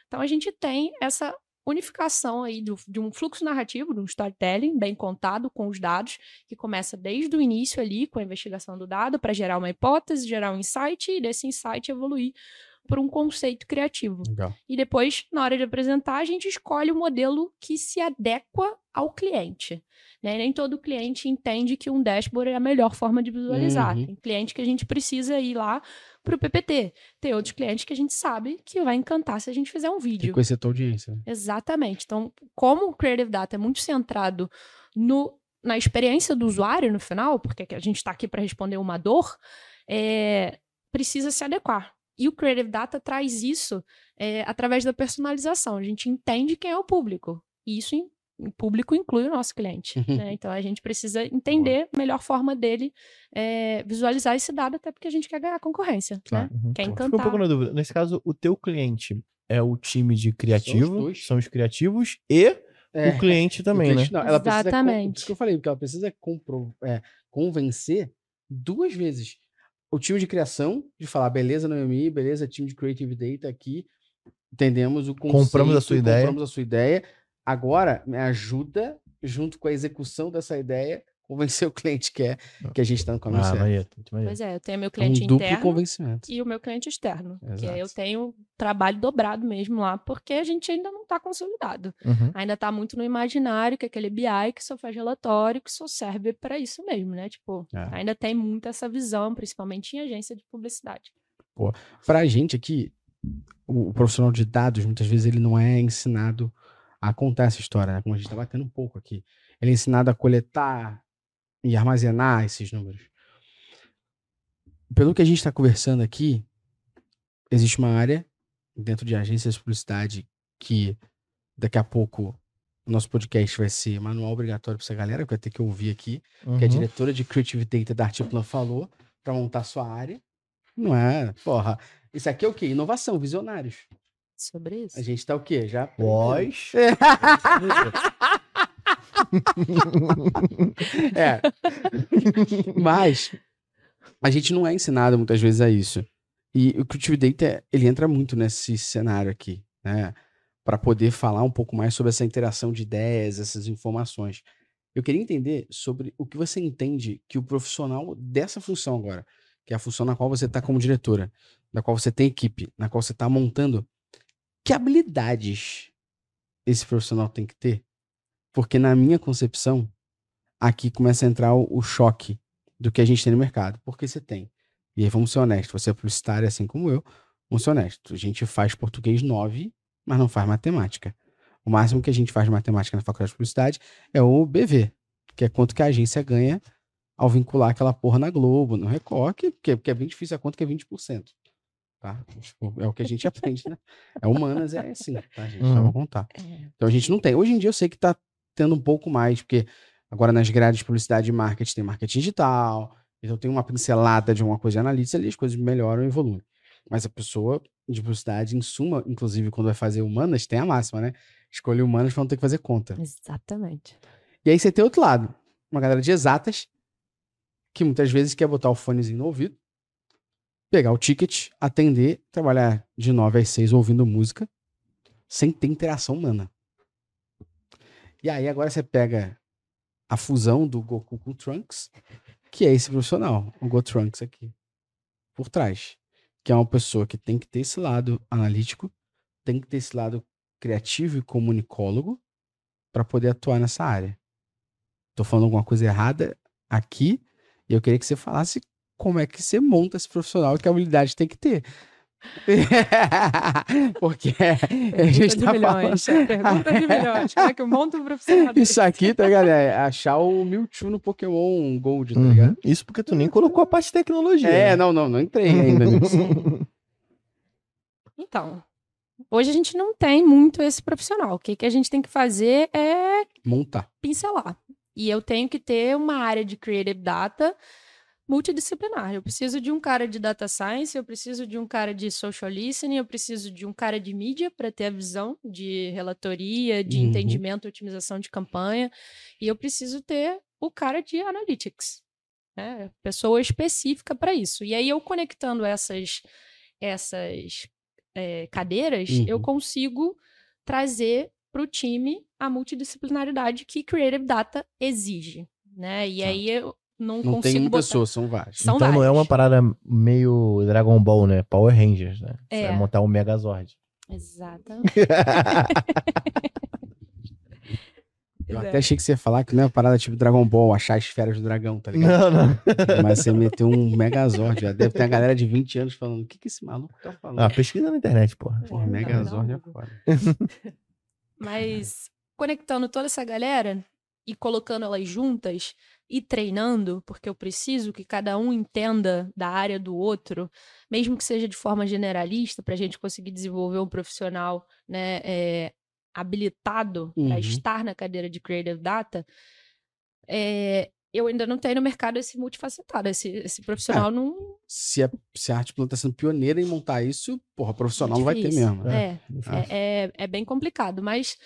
Então a gente tem essa unificação aí do- de um fluxo narrativo, de um storytelling bem contado com os dados, que começa desde o início ali com a investigação do dado para gerar uma hipótese, gerar um insight e desse insight evoluir para um conceito criativo. Legal. E depois, na hora de apresentar, a gente escolhe o modelo que se adequa ao cliente. né? Nem todo cliente entende que um dashboard é a melhor forma de visualizar. Uhum. Tem cliente que a gente precisa ir lá para o PPT. Tem outros clientes que a gente sabe que vai encantar se a gente fizer um Tem vídeo. que conhecer a tua audiência. né? Exatamente. Então, como o Creative Data é muito centrado no, na experiência do usuário no final, porque a gente está aqui para responder uma dor, é, precisa se adequar. E o Creative Data traz isso é, através da personalização. A gente entende quem é o público. E isso, em- o público inclui o nosso cliente. Né? Então, a gente precisa entender a melhor forma dele é, visualizar esse dado, até porque a gente quer ganhar concorrência. Claro. Né? Uhum. Quer Fica um encantar. pouco na dúvida. Nesse caso, o teu cliente é o time de criativo, dois. são os criativos e o cliente também, O né? cliente não, ela precisa Exatamente. isso que eu falei, porque ela precisa compro, é, convencer duas vezes o time de criação de falar, beleza, Noemi, beleza, time de Creative Data aqui, entendemos o conceito, Compramos a sua ideia. compramos a sua ideia, agora me ajuda, junto com a execução dessa ideia, convencer o cliente que é que a gente está no caminho Ah, certo. maneiro. Pois é, eu tenho meu É um cliente interno convencimento. e o meu cliente externo. Que Exato. aí eu tenho trabalho dobrado mesmo lá, porque a gente ainda não está consolidado. Uhum. Ainda está muito no imaginário, que é aquele BI que só faz relatório, que só serve para isso mesmo, né? Tipo, É. ainda tem muito essa visão, principalmente em agência de publicidade. Pra gente aqui, o, o profissional de dados, muitas vezes, ele não é ensinado a contar essa história, né? Como a gente tá batendo um pouco aqui. Ele é ensinado a coletar e armazenar esses números. Pelo que a gente está conversando aqui, existe uma área dentro de agências de publicidade que daqui a pouco o nosso podcast vai ser manual obrigatório para essa galera, que vai ter que ouvir aqui que a Uhum. diretora de Creative Data da Artiplan falou para montar sua área. Não é, porra. Isso aqui é o quê? Inovação, visionários. Sobre isso. A gente tá o quê? Já. Pós. É. Mas a gente não é ensinado muitas vezes a isso. E o Creative Data, ele entra muito nesse cenário aqui, né? Para poder falar um pouco mais sobre essa interação de ideias, essas informações. Eu queria entender sobre o que você entende que o profissional dessa função agora, que é a função na qual você está como diretora, na qual você tem equipe, na qual você está montando, que habilidades esse profissional tem que ter? Porque na minha concepção, aqui começa a entrar o, o choque do que a gente tem no mercado. Porque você tem. E aí vamos ser honestos, você é publicitário assim como eu, vamos ser honestos. A gente faz português 9, mas não faz matemática. O máximo que a gente faz de matemática na faculdade de publicidade é o BV, que é quanto que a agência ganha ao vincular aquela porra na Globo, no Record, que, que, é bem difícil a conta que é 20%. Tá? Tipo, é o que a gente aprende, né? É humanas, é assim, tá, gente? Só Uhum. vou contar. É. Então a gente não tem. Hoje em dia eu sei que tá tendo um pouco mais, porque agora nas grades de publicidade e marketing tem marketing digital, então tem uma pincelada de uma coisa de analista ali, as coisas melhoram e evoluem. Mas a pessoa de publicidade, em suma, inclusive quando vai fazer humanas, tem a máxima, né? Escolher humanas pra não ter que fazer conta. Exatamente. E aí você tem outro lado, uma galera de exatas, que muitas vezes quer botar o fonezinho no ouvido, pegar o ticket, atender, trabalhar de 9 às 6 ouvindo música, sem ter interação humana. E aí agora você pega a fusão do Goku com o Trunks, que é esse profissional, o Go Trunks aqui, por trás. Que é uma pessoa que tem que ter esse lado analítico, tem que ter esse lado criativo e comunicólogo, para poder atuar nessa área. Tô falando alguma coisa errada aqui e eu queria que você falasse como é que você monta esse profissional que habilidade tem que ter. Porque a gente Pergunta de tá milhões. falando... Pergunta de milhões. Como é que eu monto um profissional desse? Isso aqui, tá, galera? É achar o Mewtwo no Pokémon Gold, tá Uhum. ligado? Isso porque tu nem colocou a parte de tecnologia. É, né? não, não, não entrei ainda nisso. Então, Hoje a gente não tem muito esse profissional. O que, que a gente tem que fazer é Montar. pincelar. E eu tenho que ter uma área de creative data multidisciplinar. Eu preciso de um cara de data science, eu preciso de um cara de social listening, eu preciso de um cara de mídia para ter a visão de relatoria, de Uhum. entendimento otimização de campanha, e eu preciso ter o cara de analytics, né? Pessoa específica para isso. E aí eu conectando essas essas eh, cadeiras, eu Uhum. consigo trazer para o time a multidisciplinaridade que Creative Data exige, né? E Tá. aí eu não, Não consigo tem uma botar... pessoa, são vários. São então não é uma parada meio Dragon Ball, né? Power Rangers, né? Você É. vai montar um Megazord. Exatamente. Eu É. até achei que você ia falar que não é uma parada tipo Dragon Ball, achar as esferas do dragão, tá ligado? não, não. Mas você meteu um Megazord. Já deve ter uma galera de 20 anos falando: o que, que esse maluco tá falando? Ah, pesquisa na internet, porra. Porra, É, Megazord não, é foda. Mas conectando toda essa galera e colocando elas juntas e treinando, porque eu preciso que cada um entenda da área do outro, mesmo que seja de forma generalista, para a gente conseguir desenvolver um profissional né, é, habilitado Uhum. para estar na cadeira de Creative Data, é, eu ainda não tenho no mercado esse multifacetado. Esse, esse profissional não. Se a, se a Arte Plan tá sendo pioneira em montar isso, porra, profissional não vai ter mesmo. né? É, é, é, é bem complicado, mas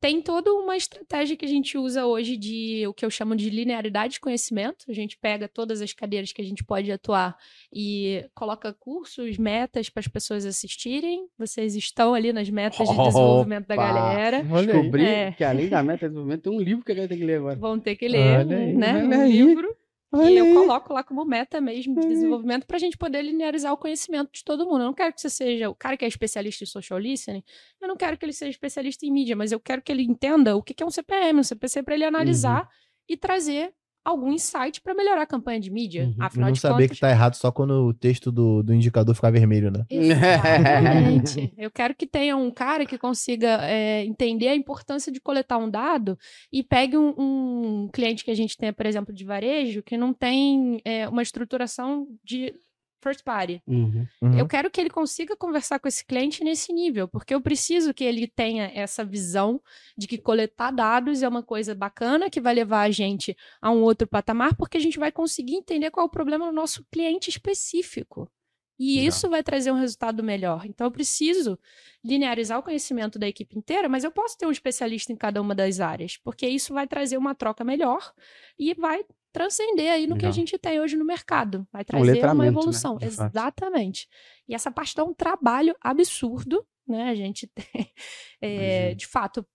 tem toda uma estratégia que a gente usa hoje de o que eu chamo de linearidade de conhecimento. A gente pega todas as cadeiras que a gente pode atuar e coloca cursos, metas para as pessoas assistirem. Vocês estão ali nas metas de desenvolvimento da Opa! galera. Olha aí. Descobri É. que além da meta de desenvolvimento, tem um livro que a galera tem que ler agora. Vão ter que ler, Olha aí, né? um livro. Olha e eu coloco lá como meta mesmo de aí. desenvolvimento para a gente poder linearizar o conhecimento de todo mundo. Eu não quero que você seja o cara que é especialista em social listening, eu não quero que ele seja especialista em mídia, mas eu quero que ele entenda o que que é um CPM, um CPC para ele analisar Uhum. e trazer algum insight para melhorar a campanha de mídia. Uhum. Afinal não de saber contas, que tá errado só quando o texto do, do indicador ficar vermelho, né? Exatamente. Eu quero que tenha um cara que consiga é, entender a importância de coletar um dado e pegue um, um cliente que a gente tenha, por exemplo, de varejo, que não tem é, uma estruturação de first party. Uhum. Uhum. Eu quero que ele consiga conversar com esse cliente nesse nível, porque eu preciso que ele tenha essa visão de que coletar dados é uma coisa bacana que vai levar a gente a um outro patamar, porque a gente vai conseguir entender qual é o problema do nosso cliente específico. E Legal. isso vai trazer um resultado melhor. Então, eu preciso linearizar o conhecimento da equipe inteira, mas eu posso ter um especialista em cada uma das áreas, porque isso vai trazer uma troca melhor e vai transcender aí no que a Legal. gente tem hoje no mercado. Vai trazer uma né, evolução. fato. Exatamente. E essa parte dá um trabalho absurdo, né? A gente tem, é, de fato,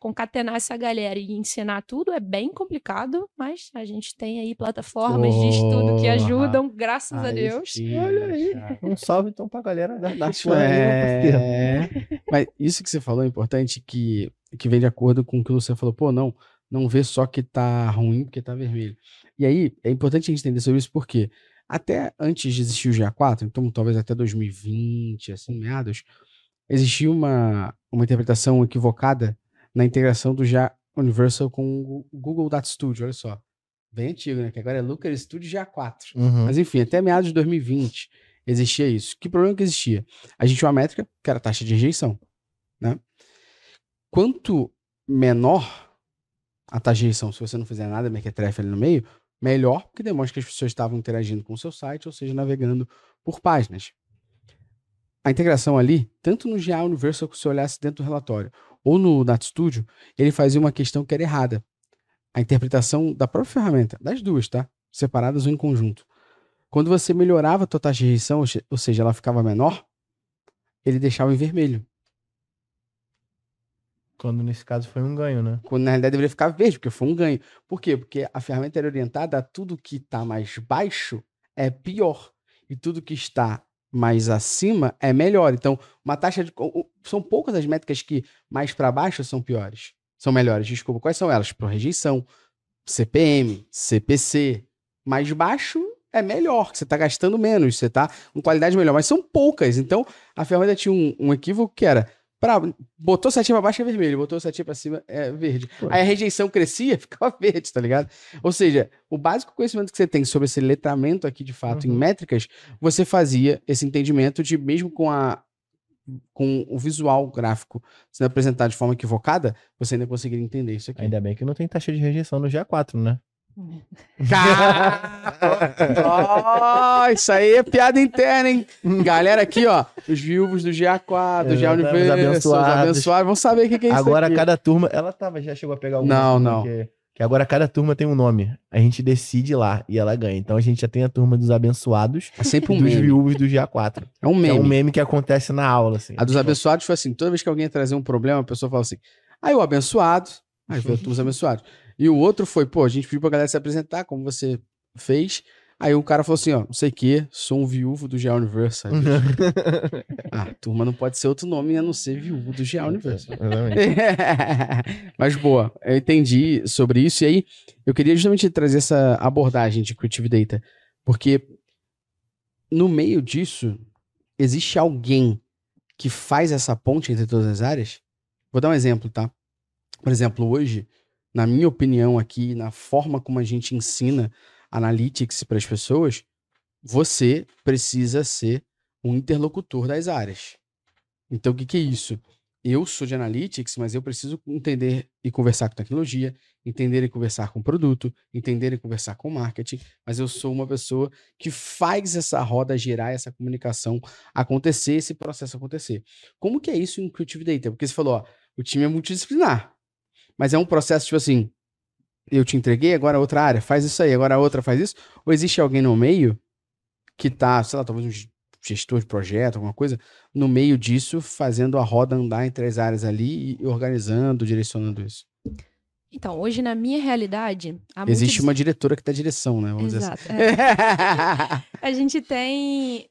concatenar essa galera e ensinar tudo é bem complicado, mas a gente tem aí plataformas de estudo que ajudam, graças a Deus. sim, Olha aí. Um salve então pra galera da, da parceiro. É, mas isso que você falou é importante, que, que vem de acordo com o que você falou. Pô, não, não vê só que tá ruim porque tá vermelho. E aí, é importante a gente entender sobre isso porque até antes de existir o GA4, então talvez até 2020, assim, meados, existia uma, uma interpretação equivocada na integração do GA Universal com o Google Data Studio, olha só. Bem antigo, né? Que agora é Looker Studio GA4. Uhum. Mas enfim, até meados de 2020 existia isso. Que problema que existia? A gente tinha uma métrica que era a taxa de rejeição. Né? Quanto menor a taxa de rejeição, se você não fizer nada, mequetrefe ali no meio, melhor, porque demonstra que as pessoas estavam interagindo com o seu site, ou seja, navegando por páginas. A integração ali, tanto no GA Universal, que você olhasse dentro do relatório, ou no Data Studio, ele fazia uma questão que era errada. A interpretação da própria ferramenta, das duas, tá? Separadas ou em conjunto. Quando você melhorava a tua taxa de rejeição, ou seja, ela ficava menor, ele deixava em vermelho. Quando nesse caso foi um ganho, né? Quando na realidade deveria ficar verde, porque foi um ganho. Por quê? Porque a ferramenta era orientada a tudo que está mais baixo é pior. E tudo que está mais acima é melhor. Então, uma taxa de. São poucas as métricas que mais para baixo são piores. São melhores, desculpa. Quais são elas? Por rejeição, CPM, CPC. Mais baixo é melhor, que você está gastando menos, você está com qualidade melhor. Mas são poucas. Então, a ferramenta tinha um, um equívoco que era. Pra, botou setinha pra baixo é vermelho, botou setinha pra cima é verde. Aí a rejeição crescia, ficava verde, tá ligado? Ou seja, o básico conhecimento que você tem sobre esse letramento aqui de fato em Uhum. métricas, você fazia esse entendimento de mesmo com a com o visual gráfico sendo apresentado de forma equivocada, você ainda conseguiria entender isso aqui. Ainda bem que não tem taxa de rejeição no GA4, né? Ó, isso aí é piada interna, hein? Galera aqui, ó, os viúvos do GA4, do GA os Universo, os abençoados. abençoados, vão saber o que, que é isso agora aqui. cada turma. Ela tava, já chegou a pegar algum. Não, não. Que, que agora cada turma tem um nome. A gente decide lá e ela ganha. Então a gente já tem a turma dos abençoados É sempre um dos meme. viúvos do GA4. É um Que é meme. um meme que acontece na aula, assim. A dos abençoados foi assim: toda vez que alguém trazer um problema, a pessoa fala assim: aí o abençoado, aí veio os abençoados. E o outro foi: pô, a gente pediu pra galera se apresentar, como você fez. Aí o cara falou assim: ó, não sei o que, sou um viúvo do GA Universe. Ah, turma não pode ser outro nome a não ser viúvo do GA Universe. Mas boa, eu entendi sobre isso. E aí, eu queria justamente trazer essa abordagem de Creative Data. Porque no meio disso, existe alguém que faz essa ponte entre todas as áreas? Vou dar um exemplo, tá? Por exemplo, hoje, na minha opinião aqui, na forma como a gente ensina analytics para as pessoas, você precisa ser um interlocutor das áreas. Então, o que, que é isso? Eu sou de analytics, mas eu preciso entender e conversar com tecnologia, entender e conversar com produto, entender e conversar com marketing, mas eu sou uma pessoa que faz essa roda girar, essa comunicação acontecer, esse processo acontecer. Como que é isso em Creative Data? Porque você falou, ó, o time é multidisciplinar, mas é um processo tipo assim, eu te entreguei, agora outra área faz isso aí, agora a outra faz isso, ou existe alguém no meio que tá, sei lá, talvez um gestor de projeto, alguma coisa, no meio disso, fazendo a roda andar entre as áreas ali e organizando, direcionando isso. Então, hoje na minha realidade, Existe uma diretora que dá direção, né? Vamos Exato. é. dizer assim. A gente tem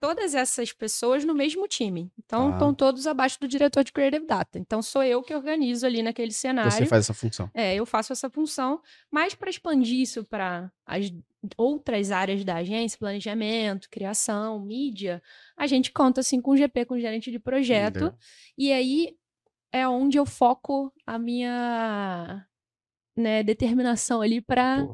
todas essas pessoas no mesmo time. Então, Tá. estão todos abaixo do diretor de Creative Data. Então, sou eu que organizo ali naquele cenário. Você faz essa função. É, eu faço essa função, mas para expandir isso para as outras áreas da agência, planejamento, criação, mídia, a gente conta assim com o GP, com o gerente de projeto, Entendeu? e aí é onde eu foco a minha né, determinação ali para.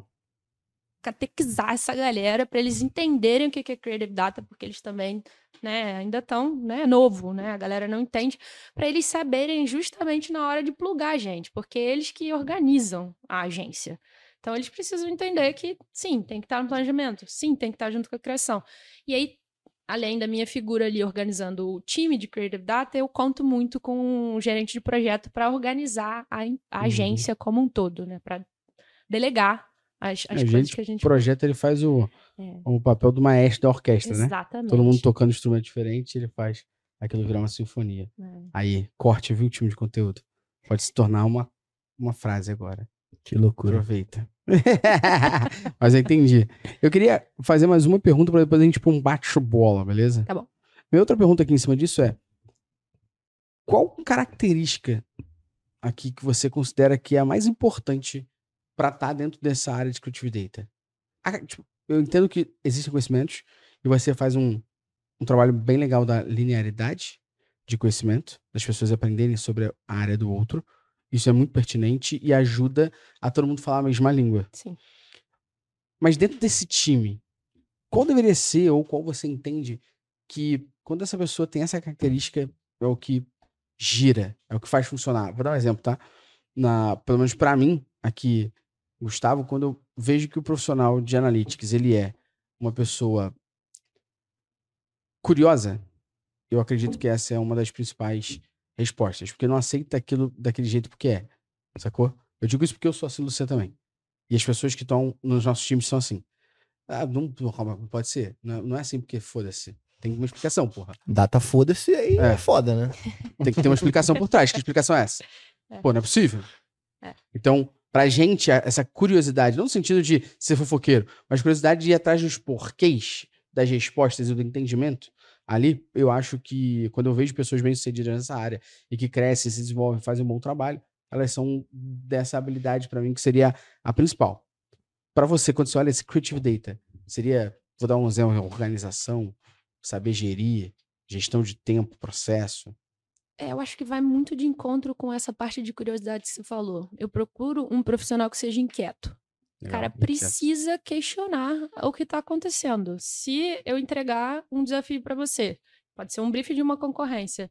Catequizar essa galera, para eles entenderem o que é Creative Data, porque eles também né, ainda estão né, novo, né? A galera não entende, para eles saberem justamente na hora de plugar a gente, porque é eles que organizam a agência. Então eles precisam entender que sim, tem que estar no planejamento, sim, tem que estar junto com a criação. E aí, além da minha figura ali organizando o time de Creative Data, eu conto muito com o gerente de projeto para organizar a, a Uhum. agência como um todo, né? Para delegar as, as o coisas gerente que a gente O projeto ele faz o, É. o papel do maestro da orquestra, né? Exatamente. Todo mundo tocando instrumento diferente, ele faz aquilo virar uma sinfonia. É. Aí, corte, viu, time de conteúdo? Pode se tornar uma, uma frase agora. Que loucura. Aproveita. Mas eu entendi. Eu queria fazer mais uma pergunta para depois a gente pra um bate-bola, beleza? Tá bom. Minha outra pergunta aqui em cima disso é: qual característica aqui que você considera que é a mais importante para estar dentro dessa área de Creative Data? Ah, tipo, eu entendo que existem conhecimentos e você faz um, um trabalho bem legal da linearidade de conhecimento, das pessoas aprenderem sobre a área do outro. Isso é muito pertinente e ajuda a todo mundo falar a mesma língua. Sim. Mas dentro desse time, qual deveria ser ou qual você entende que quando essa pessoa tem essa característica é o que gira, é o que faz funcionar? Vou dar um exemplo, tá? Na, pelo menos pra mim, aqui, Gustavo, quando eu vejo que o profissional de analytics ele é uma pessoa curiosa, eu acredito que essa é uma das principais respostas, porque não aceita aquilo daquele jeito porque é, sacou? Eu digo isso porque eu sou assim, Luciano também. E as pessoas que estão nos nossos times são assim. Ah, não, calma, não pode ser. Não, não é assim porque foda-se. Tem uma explicação, porra. Data foda-se aí é. É. foda, né? Tem que ter uma explicação por trás. Que explicação é essa? É. Pô, não é possível. É. Então, pra gente, essa curiosidade, não no sentido de ser fofoqueiro, mas curiosidade de ir atrás dos porquês das respostas e do entendimento, ali, eu acho que quando eu vejo pessoas bem-sucedidas nessa área e que crescem, se desenvolvem, fazem um bom trabalho, elas são dessa habilidade pra mim que seria a principal. Pra você, quando você olha esse creative data, seria, vou dar um exemplo, organização, saber gerir, gestão de tempo, processo. É, eu acho que vai muito de encontro com essa parte de curiosidade que você falou. Eu procuro um profissional que seja inquieto. O cara precisa questionar o que está acontecendo. Se eu entregar um desafio para você Pode ser um briefing de uma concorrência.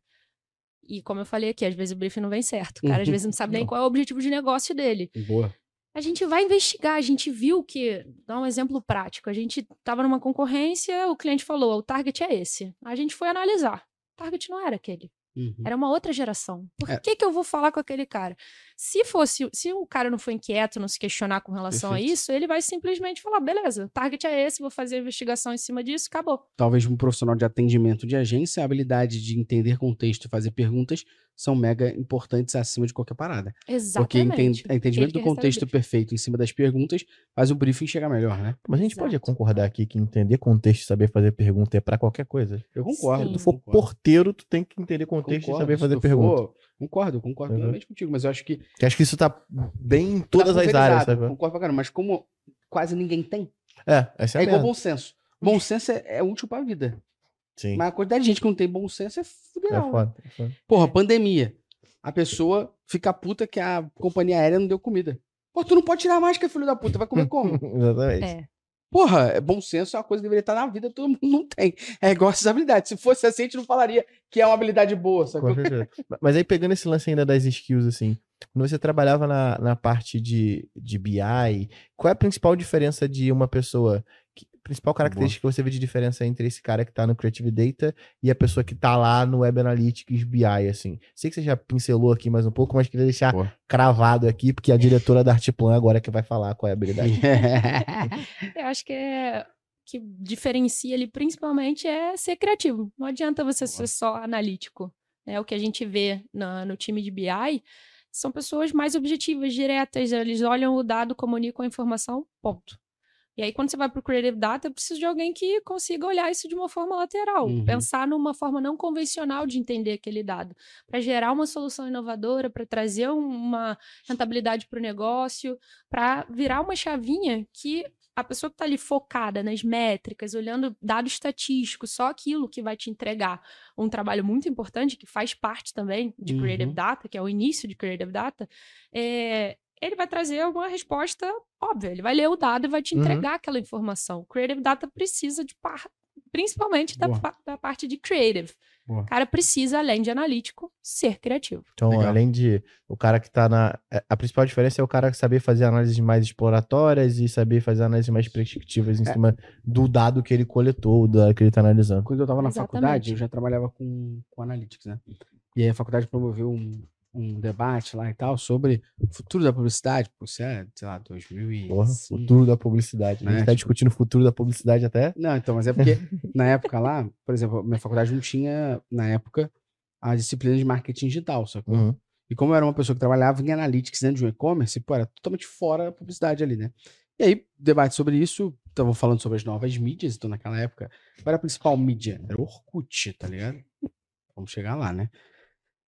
E como eu falei aqui, às vezes o briefing não vem certo. O cara às Uhum. vezes não sabe nem Não. qual é o objetivo de negócio dele. Boa. A gente vai investigar, a gente viu que, dá um exemplo prático, a gente estava numa concorrência, o cliente falou, o target é esse. A gente foi analisar. O target não era aquele. Uhum. Era uma outra geração. Por É. que, que eu vou falar com aquele cara? Se fosse, se o cara não for inquieto, não se questionar com relação Perfeito. a isso, ele vai simplesmente falar: beleza, o target é esse, vou fazer a investigação em cima disso, acabou. Talvez um profissional de atendimento de agência, a habilidade de entender contexto e fazer perguntas são mega importantes acima de qualquer parada. Porque Exatamente. enten- entendimento Ele que do contexto perfeito em cima das perguntas faz o briefing chegar melhor, né? Mas a gente pode Exato. concordar aqui que entender contexto e saber fazer pergunta é pra qualquer coisa. Eu concordo. Sim. Se tu for concordo. porteiro, tu tem que entender contexto Concordo, e saber fazer pergunta. for- Concordo, concordo Uhum. plenamente contigo, mas eu acho que. Que acho que isso tá bem em todas tá as áreas, sabe? Concordo pra caramba, mas como quase ninguém tem, É, essa é, é, a igual merda. bom senso. Bom senso é, é útil pra vida. Sim. Mas a quantidade de gente que não tem bom senso é É fuderal. foda. é foda. Porra, pandemia. A pessoa fica puta que a companhia aérea não deu comida. Pô, tu não pode tirar a máscara, filho da puta. Vai comer como? Exatamente. É. Porra, é bom senso é uma coisa que deveria estar na vida, todo mundo não tem. É igual essas habilidades. Se fosse assim, a gente não falaria que é uma habilidade boa, sacou? Mas aí, pegando esse lance ainda das skills, assim, quando você trabalhava na, na parte de, de BI, qual é a principal diferença de uma pessoa? Principal característica que você vê de diferença entre esse cara que tá no Creative Data e a pessoa que tá lá no Web Analytics BI, assim? Sei que você já pincelou aqui mais um pouco, mas queria deixar Boa. cravado aqui, porque a diretora da Artplan agora é que vai falar qual é a habilidade. Eu acho que é que diferencia ele principalmente é ser criativo. Não adianta você ser só analítico. Né? O que a gente vê na- no time de BI são pessoas mais objetivas, diretas. Eles olham o dado, comunicam a informação, ponto. E aí, quando você vai para o Creative Data, eu preciso de alguém que consiga olhar isso de uma forma lateral, Uhum. pensar numa forma não convencional de entender aquele dado, para gerar uma solução inovadora, para trazer um- uma rentabilidade para o negócio, para virar uma chavinha que a pessoa que está ali focada nas métricas, olhando dado estatístico, só aquilo que vai te entregar um trabalho muito importante, que faz parte também de Creative Uhum. Data, que é o início de Creative Data, é, ele vai trazer uma resposta óbvia. Ele vai ler o dado e vai te Uhum. entregar aquela informação. Creative Data precisa de par, principalmente da, pa- da parte de creative. Boa. O cara precisa, além de analítico, ser criativo. Então, Legal. além de o cara que tá na. é, A principal diferença é o cara saber fazer análises mais exploratórias e saber fazer análises mais prescritivas em É. cima do dado que ele coletou, do dado que ele tá analisando. Quando eu tava na Exatamente. faculdade, eu já trabalhava com, com Analytics, né? E aí a faculdade promoveu um, um debate lá e tal sobre o futuro da publicidade. Isso é, sei lá, 2005. Porra, futuro da publicidade. A gente Né, tá tipo- discutindo o futuro da publicidade até. Não, então, mas é porque na época lá, por exemplo, minha faculdade não tinha, na época, a disciplina de marketing digital, sacou? Uhum. E como eu era uma pessoa que trabalhava em analytics dentro de um e-commerce, pô, era totalmente fora a publicidade ali, né? E aí, debate sobre isso, estavam falando sobre as novas mídias, então naquela época, qual era a principal mídia? Era o Orkut, tá ligado? Vamos chegar lá, né?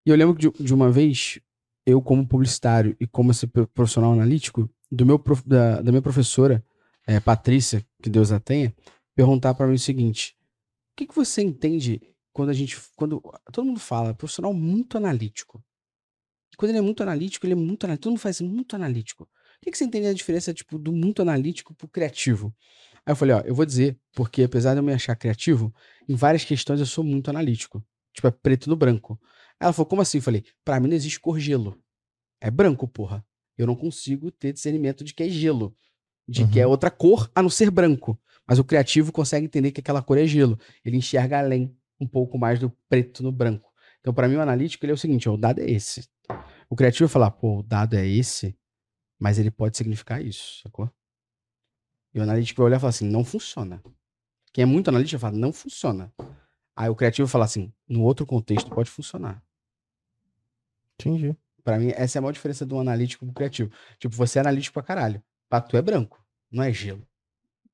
E eu lembro de, de uma vez, eu como publicitário e como esse pro- profissional analítico, do meu, prof- da, da minha professora, eh, Patrícia, que Deus a tenha, perguntar para mim o seguinte, o que, que você entende quando a gente, quando todo mundo fala, profissional muito analítico, quando ele é muito analítico, ele é muito analítico. Todo mundo faz muito analítico. O que, que você entende a diferença, tipo, do muito analítico pro criativo? Aí eu falei, ó, eu vou dizer, porque apesar de eu me achar criativo, em várias questões eu sou muito analítico. Tipo, é preto no branco. Ela falou, como assim? Eu falei, pra mim não existe cor gelo. É branco, porra. Eu não consigo ter discernimento de que é gelo. De que é outra cor a não ser branco. Mas o criativo consegue entender que aquela cor é gelo. Ele enxerga além um pouco mais do preto no branco. Então, pra mim, o analítico ele é o seguinte: ó, o dado é esse. O criativo vai falar, pô, o dado é esse, mas ele pode significar isso, sacou? E o analítico vai olhar e falar assim, não funciona. Quem é muito analítico vai falar, não funciona. Aí o criativo vai falar assim, no outro contexto pode funcionar. Entendi. Pra mim, essa é a maior diferença do analítico pro criativo. Tipo, você é analítico pra caralho. Pra tu é branco, não é gelo.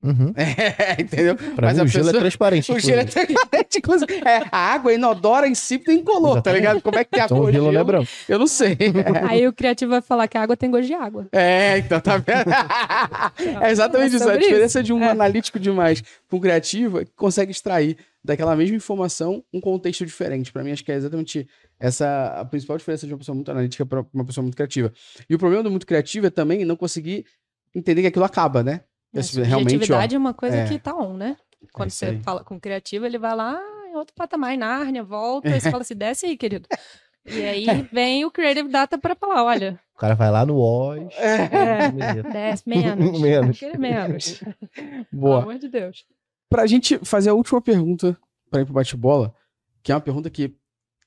Uhum. É, entendeu? Pra Mas mim, a o gelo é pessoa- transparente. O gelo é transparente, inclusive. É, a água é inodora, insípida e incolor, tá ligado? Como é que é a Então cor o de gelo não é branco. Eu não sei. Aí o criativo vai falar que a água tem gosto de água. É, então tá vendo? É exatamente É isso. A diferença de um É. analítico demais para um criativo é que consegue extrair daquela mesma informação um contexto diferente. Pra mim, acho que é exatamente essa a principal diferença de uma pessoa muito analítica para uma pessoa muito criativa. E o problema do muito criativo é também não conseguir entender que aquilo acaba, né? A Esse- realmente, ó, é uma coisa é. que tá on, né? Quando isso você aí. fala com o criativo, ele vai lá, em outro patamar, em Nárnia, volta, e você fala assim, desce aí, querido. E aí vem o Creative Data para falar, olha, O cara vai lá no Oz. É. desce menos. Menos. Aquele menos. Pelo Boa. amor de Deus. Pra gente fazer a última pergunta pra ir pro bate-bola, que é uma pergunta que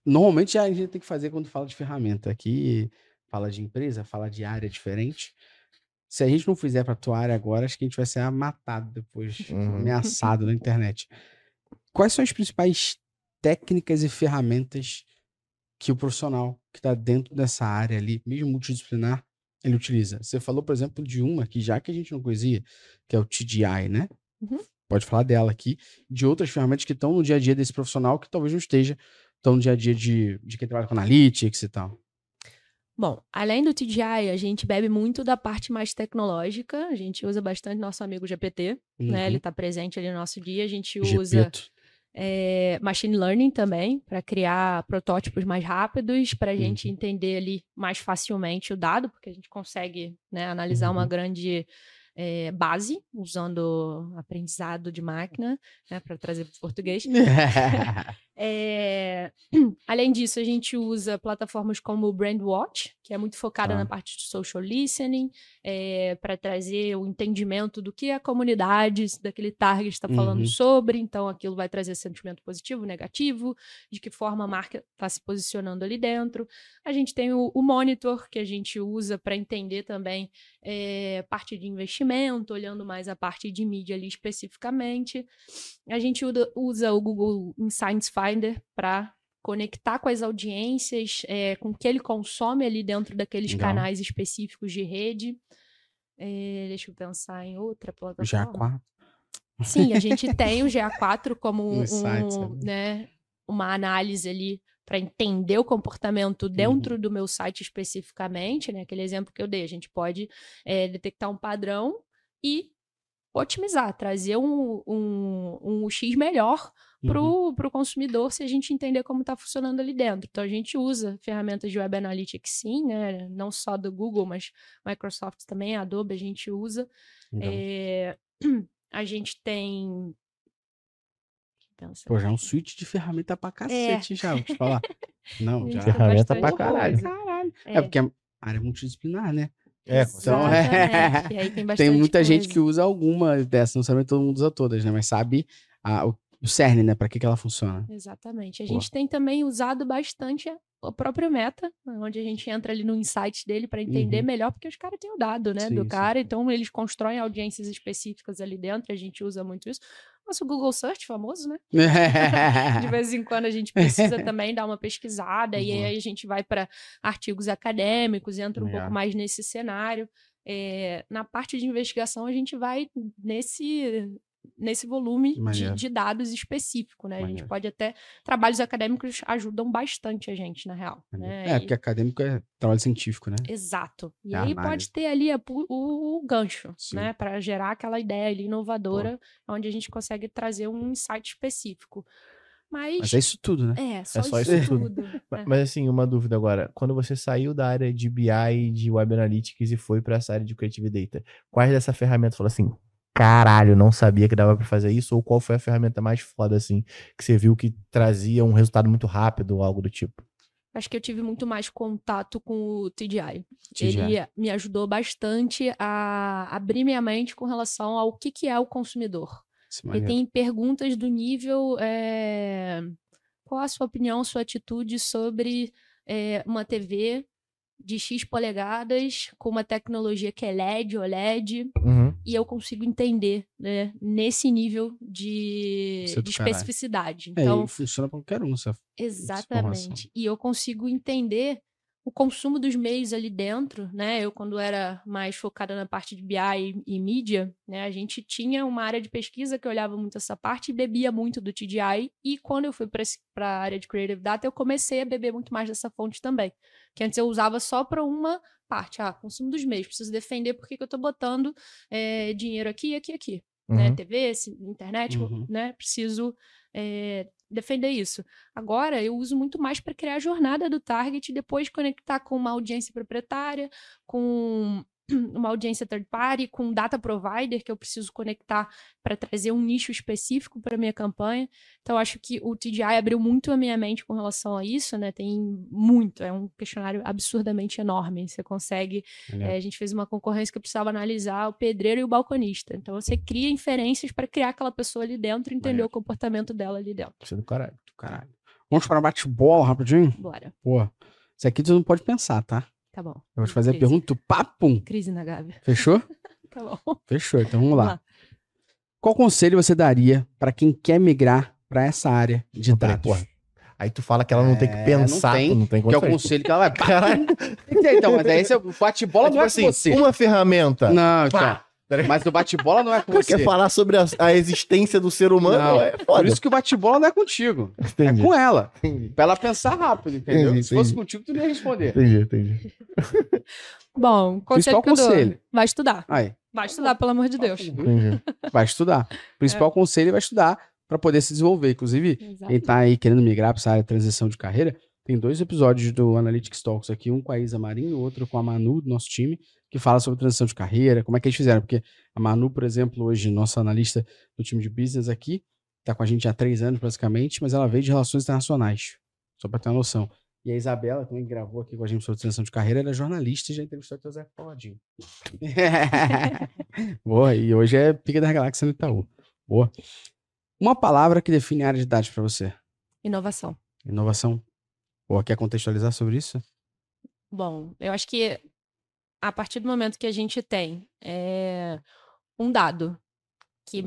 normalmente a gente tem que fazer quando fala de ferramenta. Aqui fala de empresa, fala de área diferente. Se a gente não fizer pra tua área agora, acho que a gente vai ser matado depois, Uhum. ameaçado na internet. Quais são as principais técnicas e ferramentas que o profissional que está dentro dessa área ali, mesmo multidisciplinar, ele utiliza? Você falou, por exemplo, de uma que já que a gente não conhecia, que é o TDI, né? Uhum. Pode falar dela aqui, de outras ferramentas que estão no dia a dia desse profissional que talvez não esteja tão no dia a dia de, de quem trabalha com analytics e tal. Bom, além do TGI, a gente bebe muito da parte mais tecnológica. A gente usa bastante nosso amigo GPT, né? Uhum. Ele está presente ali no nosso dia. A gente usa é, machine learning também para criar protótipos mais rápidos, para a Uhum. gente entender ali mais facilmente o dado, porque a gente consegue né, analisar uma Uhum. grande é, base usando aprendizado de máquina, né, para trazer para o português. É, Além disso, a gente usa plataformas como o Brandwatch, que é muito focada Tá. na parte de social listening, para trazer o entendimento do que a comunidade daquele target está falando Uhum. sobre. Então, aquilo vai trazer sentimento positivo, negativo, de que forma a marca está se posicionando ali dentro. A gente tem o, o Monitor, que a gente usa para entender também é, parte de investimento, olhando mais a parte de mídia ali especificamente. A gente usa o Google Insights Finder para conectar com as audiências, é, com o que ele consome ali dentro daqueles Legal. canais específicos de rede. É, deixa eu pensar em outra plataforma. Já quatro. Sim, a gente tem o GA4 como um, né? uma análise ali para entender o comportamento dentro do meu site especificamente, né? Aquele exemplo que eu dei, a gente pode é, detectar um padrão e otimizar, trazer um, um, um X melhor para Uhum. o consumidor se a gente entender como está funcionando ali dentro. Então, a gente usa ferramentas de Web Analytics, sim, né? Não só do Google, mas Microsoft também, Adobe, a gente usa. Legal. É, a gente tem. Pô, já é um suíte de ferramenta pra cacete já, vou te falar. Não, Gente, já. Ferramenta pra caralho. Caralho. É. É, porque a área é multidisciplinar, né? É, Então. E aí tem Tem muita gente coisa. que usa alguma dessas, não sabe todo mundo usa todas, né? Mas sabe a- o, o cerne, né? Pra que, que ela funciona. Exatamente. A Boa. gente tem também usado bastante o próprio meta, onde a gente entra ali no insight dele para entender Uhum. melhor, porque os caras têm o dado, né, Sim, do sim. cara, então eles constroem audiências específicas ali dentro, a gente usa muito isso. Nosso Google Search famoso, né? De vez em quando a gente precisa também dar uma pesquisada e Boa. aí a gente vai para artigos acadêmicos, entra um pouco mais nesse cenário. É, na parte de investigação, a gente vai nesse, nesse volume de, Maneiro. de dados específico, né? A gente Maneiro. pode até. Trabalhos acadêmicos ajudam bastante a gente, na real. Né? É, E- porque acadêmico é trabalho científico, né? Exato. E É aí análise. pode ter ali a o, o gancho, Sim. né? Para gerar aquela ideia ali inovadora, onde a gente consegue trazer um insight específico. Mas, Mas é isso tudo, né? é, só, só isso, isso tudo. tudo. É. Mas assim, uma dúvida agora. Quando você saiu da área de BI e de Web Analytics e foi pra essa área de Creative Data, quais dessa ferramenta falou assim, caralho, não sabia que dava pra fazer isso? Ou qual foi a ferramenta mais foda, assim, que você viu que trazia um resultado muito rápido ou algo do tipo? Acho que eu tive muito mais contato com o TDI. TDI. Ele me ajudou bastante a abrir minha mente com relação ao que, que é o consumidor. Esse E tem perguntas do nível: é, qual a sua opinião, sua atitude sobre é, uma TV de X polegadas com uma tecnologia que é LED, OLED, Uhum. E eu consigo entender né, nesse nível de, é de especificidade. É, Então, e funciona pra qualquer um, essa Exatamente. E eu consigo entender o consumo dos meios ali dentro, né? Eu, quando era mais focada na parte de BI e, e mídia, né? A gente tinha uma área de pesquisa que olhava muito essa parte e bebia muito do TDI. E quando eu fui para a área de Creative Data, eu comecei a beber muito mais dessa fonte também. Que antes eu usava só para uma parte. Ah, consumo dos meios. Preciso defender porque que eu estou botando eh, dinheiro aqui, aqui, aqui né? Uhum. TV, ci- internet, Uhum. né? Preciso é, defender isso. Agora, eu uso muito mais para criar a jornada do target e depois conectar com uma audiência proprietária, com uma audiência third party, com um data provider que eu preciso conectar para trazer um nicho específico para minha campanha. Então, acho que o TGI abriu muito a minha mente com relação a isso, né? Tem muito, é um questionário absurdamente enorme. Você consegue. É, a gente fez uma concorrência que eu precisava analisar o pedreiro e o balconista. Então, você cria inferências para criar aquela pessoa ali dentro e entender o comportamento dela ali dentro. Isso é do caralho. Do caralho. Vamos para bate-bola rapidinho? Bora. Pô, isso aqui tu não pode pensar, tá? Tá bom. Eu vou te fazer a Crise. pergunta, tu papum. Crise na Gávea. Fechou? Tá bom. Fechou, então vamos lá. Vamos lá. Qual conselho você daria para quem quer migrar para essa área de dados? Aí tu fala que ela não tem que É, pensar, não tem, não tem Que é o conselho que ela vai. Caralho. então, mas aí você bate-bola É não tipo é assim, você. uma ferramenta. Não, então. Pá. Mas o bate-bola não é com Quer você. falar sobre a, a existência do ser humano? Não, é Por foda. isso que o bate-bola não é contigo. Entendi, É com ela. entendi, Pra ela pensar rápido, entendeu? Entendi, Se fosse contigo, tu não ia responder. entendi, entendi. Bom, conselho Principal que eu dou. conselho. Vai estudar. Aí, Vai estudar, pelo amor de Deus. entendi. vai estudar. O principal conselho é vai estudar para poder se desenvolver. Inclusive, Exato. quem tá aí querendo migrar para essa área de transição de carreira, tem dois episódios do Analytics Talks aqui, um com a Isa Marinho e o outro com a Manu, do nosso time, que fala sobre transição de carreira, como é que eles fizeram. Porque a Manu, por exemplo, hoje, nossa analista do time de business aqui, tá com a gente há três anos, basicamente, mas ela veio de relações internacionais, só para ter uma noção. E a Isabela, também gravou aqui com a gente sobre transição de carreira, ela é jornalista e já entrevistou o Zé Paladinho. Boa, e hoje é Pica da Galáxia no Itaú. Boa. Uma palavra que define a área de dados para você. Inovação. Inovação. Boa, quer contextualizar sobre isso? Bom, eu acho que a partir do momento que a gente tem é, um dado que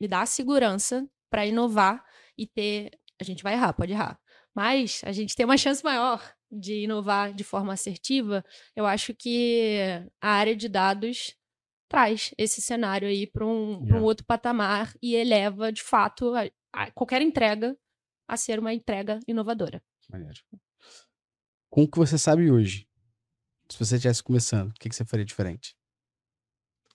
me dá segurança para inovar e ter. A gente vai errar, pode errar. Mas a gente tem uma chance maior de inovar de forma assertiva. Eu acho que a área de dados traz esse cenário aí para um, pra um Yeah. outro patamar e eleva, de fato, a- a qualquer entrega a ser uma entrega inovadora. Maneiro. Com o que você sabe hoje, se você estivesse começando, o que, que você faria diferente?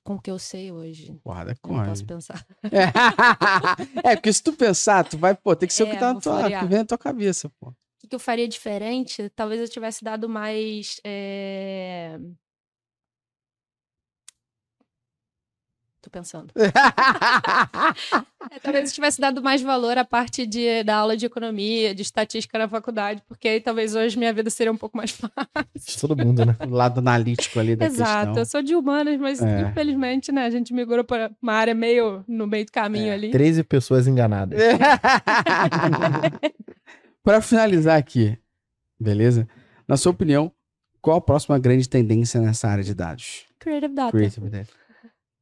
Com o que eu sei hoje. Porrada Não corre. posso pensar. é, porque se tu pensar, tu vai, pô, tem que ser o que É, tá na tua, que vem na tua cabeça, pô. O que, que eu faria diferente? Talvez eu tivesse dado mais. eh, Tô pensando. É, talvez eu tivesse dado mais valor à parte de, da aula de economia, de estatística na faculdade, porque aí talvez hoje minha vida seria um pouco mais fácil. Todo mundo, né? o lado analítico ali da Exato. Eu questão. sou de humanas, mas É. infelizmente, né, a gente migrou para uma área meio no meio do caminho É. ali. 13 pessoas enganadas. Para finalizar aqui, beleza? Na sua opinião, qual a próxima grande tendência nessa área de dados? Creative Data. Creative Data.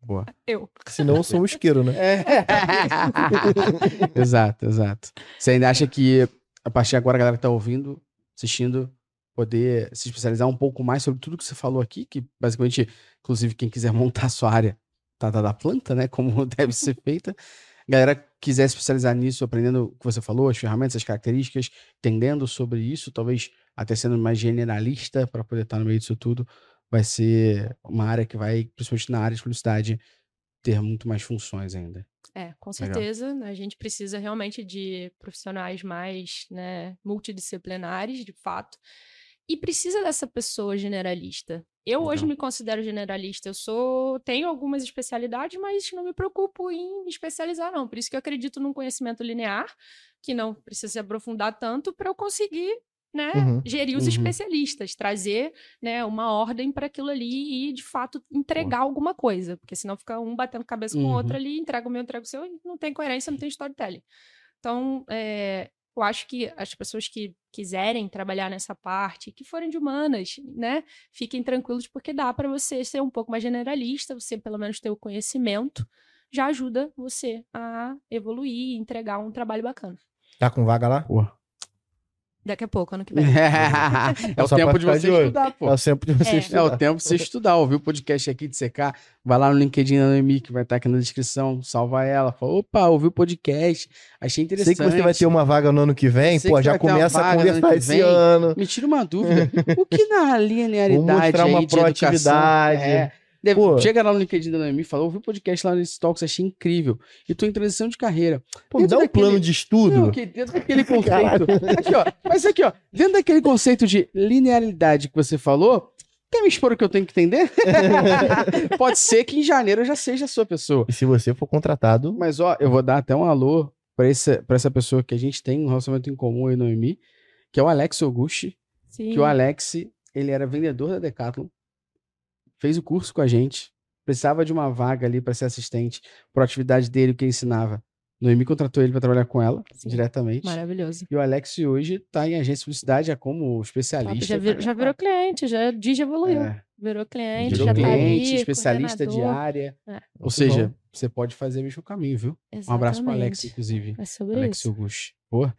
Boa. Eu. Senão eu sou um isqueiro, né? exato, exato. Você ainda acha que a partir de agora a galera que tá ouvindo, assistindo, poder se especializar um pouco mais sobre tudo que você falou aqui, que basicamente, inclusive, quem quiser montar a sua área tá, tá da planta, né? Como deve ser feita. Galera quiser se especializar nisso, aprendendo o que você falou, as ferramentas, as características, entendendo sobre isso, talvez até sendo mais generalista para poder estar no meio disso tudo, vai ser uma área que vai, principalmente na área de publicidade, ter muito mais funções ainda. É, com Legal. certeza. né, A gente precisa realmente de profissionais mais né, multidisciplinares, de fato. E precisa dessa pessoa generalista. Eu hoje Legal. me considero generalista. Eu sou, tenho algumas especialidades, mas não me preocupo em me especializar, não. Por isso que eu acredito num conhecimento linear, que não precisa se aprofundar tanto para eu conseguir, né, Uhum. gerir os Uhum. especialistas, trazer, né, uma ordem para aquilo ali e de fato entregar alguma coisa, porque senão fica um batendo cabeça com o Uhum. outro ali, entrega o meu, entrega o seu, e não tem coerência, não tem storytelling. Então, é, eu acho que as pessoas que quiserem trabalhar nessa parte, que forem de humanas, né, fiquem tranquilos, porque dá para você ser um pouco mais generalista, você pelo menos ter o conhecimento, já ajuda você a evoluir e entregar um trabalho bacana. Tá com vaga lá? Pô. Daqui a pouco, ano que vem. é o tempo de você de estudar, pô. É o tempo de você É. estudar. É o tempo de você estudar, ouvir o podcast aqui de CK, vai lá no LinkedIn da Noemi, que vai estar aqui na descrição, salva ela, fala, opa, ouvi o podcast, achei interessante. Sei que você vai ter uma vaga no ano que vem, Sei pô, que já começa a conversar esse ano. Me tira uma dúvida, o que na linearidade Vou mostrar uma aí proatividade. É, deve- Pô. chega lá no LinkedIn da Noemi e fala, ouvi o podcast lá nesse Talks, achei incrível, e tô em transição de carreira. Pô, dá um daquele- plano de estudo. Não, dentro daquele conceito. aqui, ó. Mas aqui, ó. Dentro daquele conceito de linearidade que você falou, Quer me expor o que eu tenho que entender? Pode ser que em janeiro eu já seja a sua pessoa. E se você for contratado, Mas, ó, eu vou dar até um alô pra, esse, pra essa pessoa que a gente tem um relacionamento em comum, eu e Noemi, que é o Alex. Sim. Que o Alex, ele era vendedor da Decathlon, fez o curso com a gente, precisava de uma vaga ali pra ser assistente, por atividade dele, o que ele ensinava. Noemi contratou ele pra trabalhar com ela, Sim. diretamente. Maravilhoso. E o Alex hoje tá em agência de publicidade, já como Top, especialista. já, vir- já virou cliente, já, Digi evoluiu. É, Virou cliente, virou já tá cliente, ali, especialista de área. É. Ou seja, bom. você pode fazer o mesmo caminho, viu? Um abraço pro Alex, Exatamente. inclusive. É sobre Alex isso. Augusto. Pô.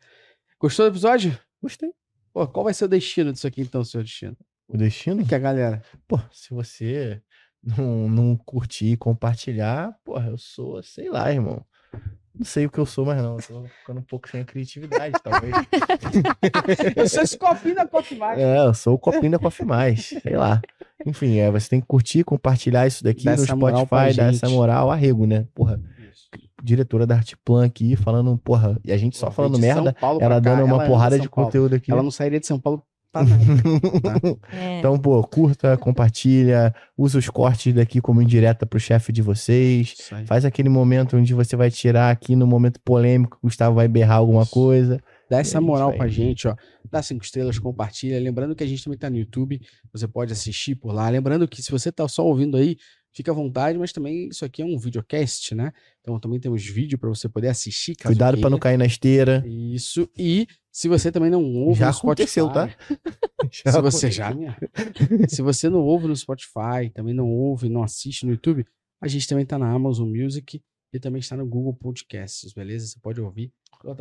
Gostou do episódio? gostei. Pô, qual vai ser o destino disso aqui então, seu destino? O destino? Que a galera. Pô, se você não, não curtir e compartilhar, porra, eu sou, sei lá, irmão. Não sei o que eu sou mais não. Eu tô ficando um pouco sem a criatividade, talvez. Eu sou esse copinho da Coffee Mais. É, eu sou o copinho da Coffee Mais, sei lá. Enfim, é, você tem que curtir, compartilhar isso daqui Dá no Spotify, dar essa moral, arrego, né? Porra, diretora da Artplan aqui falando, porra, e a gente só falando merda, ela cá, dando uma ela ama porrada de Paulo. conteúdo aqui. Ela não sairia de São Paulo pra nada. É. Então, pô, curta, compartilha, usa os cortes daqui como indireta pro chefe de vocês. Faz aquele momento onde você vai tirar aqui no momento polêmico, o Gustavo vai berrar alguma Isso. coisa. Dá essa É moral aí. pra gente, ó. Dá cinco estrelas, compartilha. Lembrando que a gente também tá no YouTube. Você pode assistir por lá. Lembrando que se você tá só ouvindo aí, fica à vontade, mas também isso aqui é um videocast, né? Então também temos vídeo pra você poder assistir. caso Cuidado pra não cair na esteira. Isso. E se você também não ouve Já no Spotify. aconteceu, tá? Se você já, minha. Se você não ouve no Spotify, também não ouve, não assiste no YouTube, a gente também tá na Amazon Music e também está no Google Podcasts, beleza? Você pode ouvir.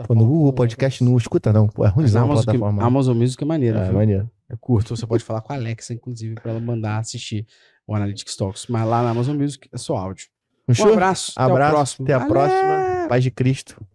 Pô, no Google Podcast não escuta, não. Pô, é ruimzão a Amazon, plataforma. Amazon Music é maneiro, é, viu? maneiro. É curto. Você pode falar com a Alexa, inclusive, para ela mandar assistir o Analytics Talks. Mas lá na Amazon Music é só áudio. Um Fechou? abraço. Abraço. Até o próximo. Até a próxima. Paz de Cristo.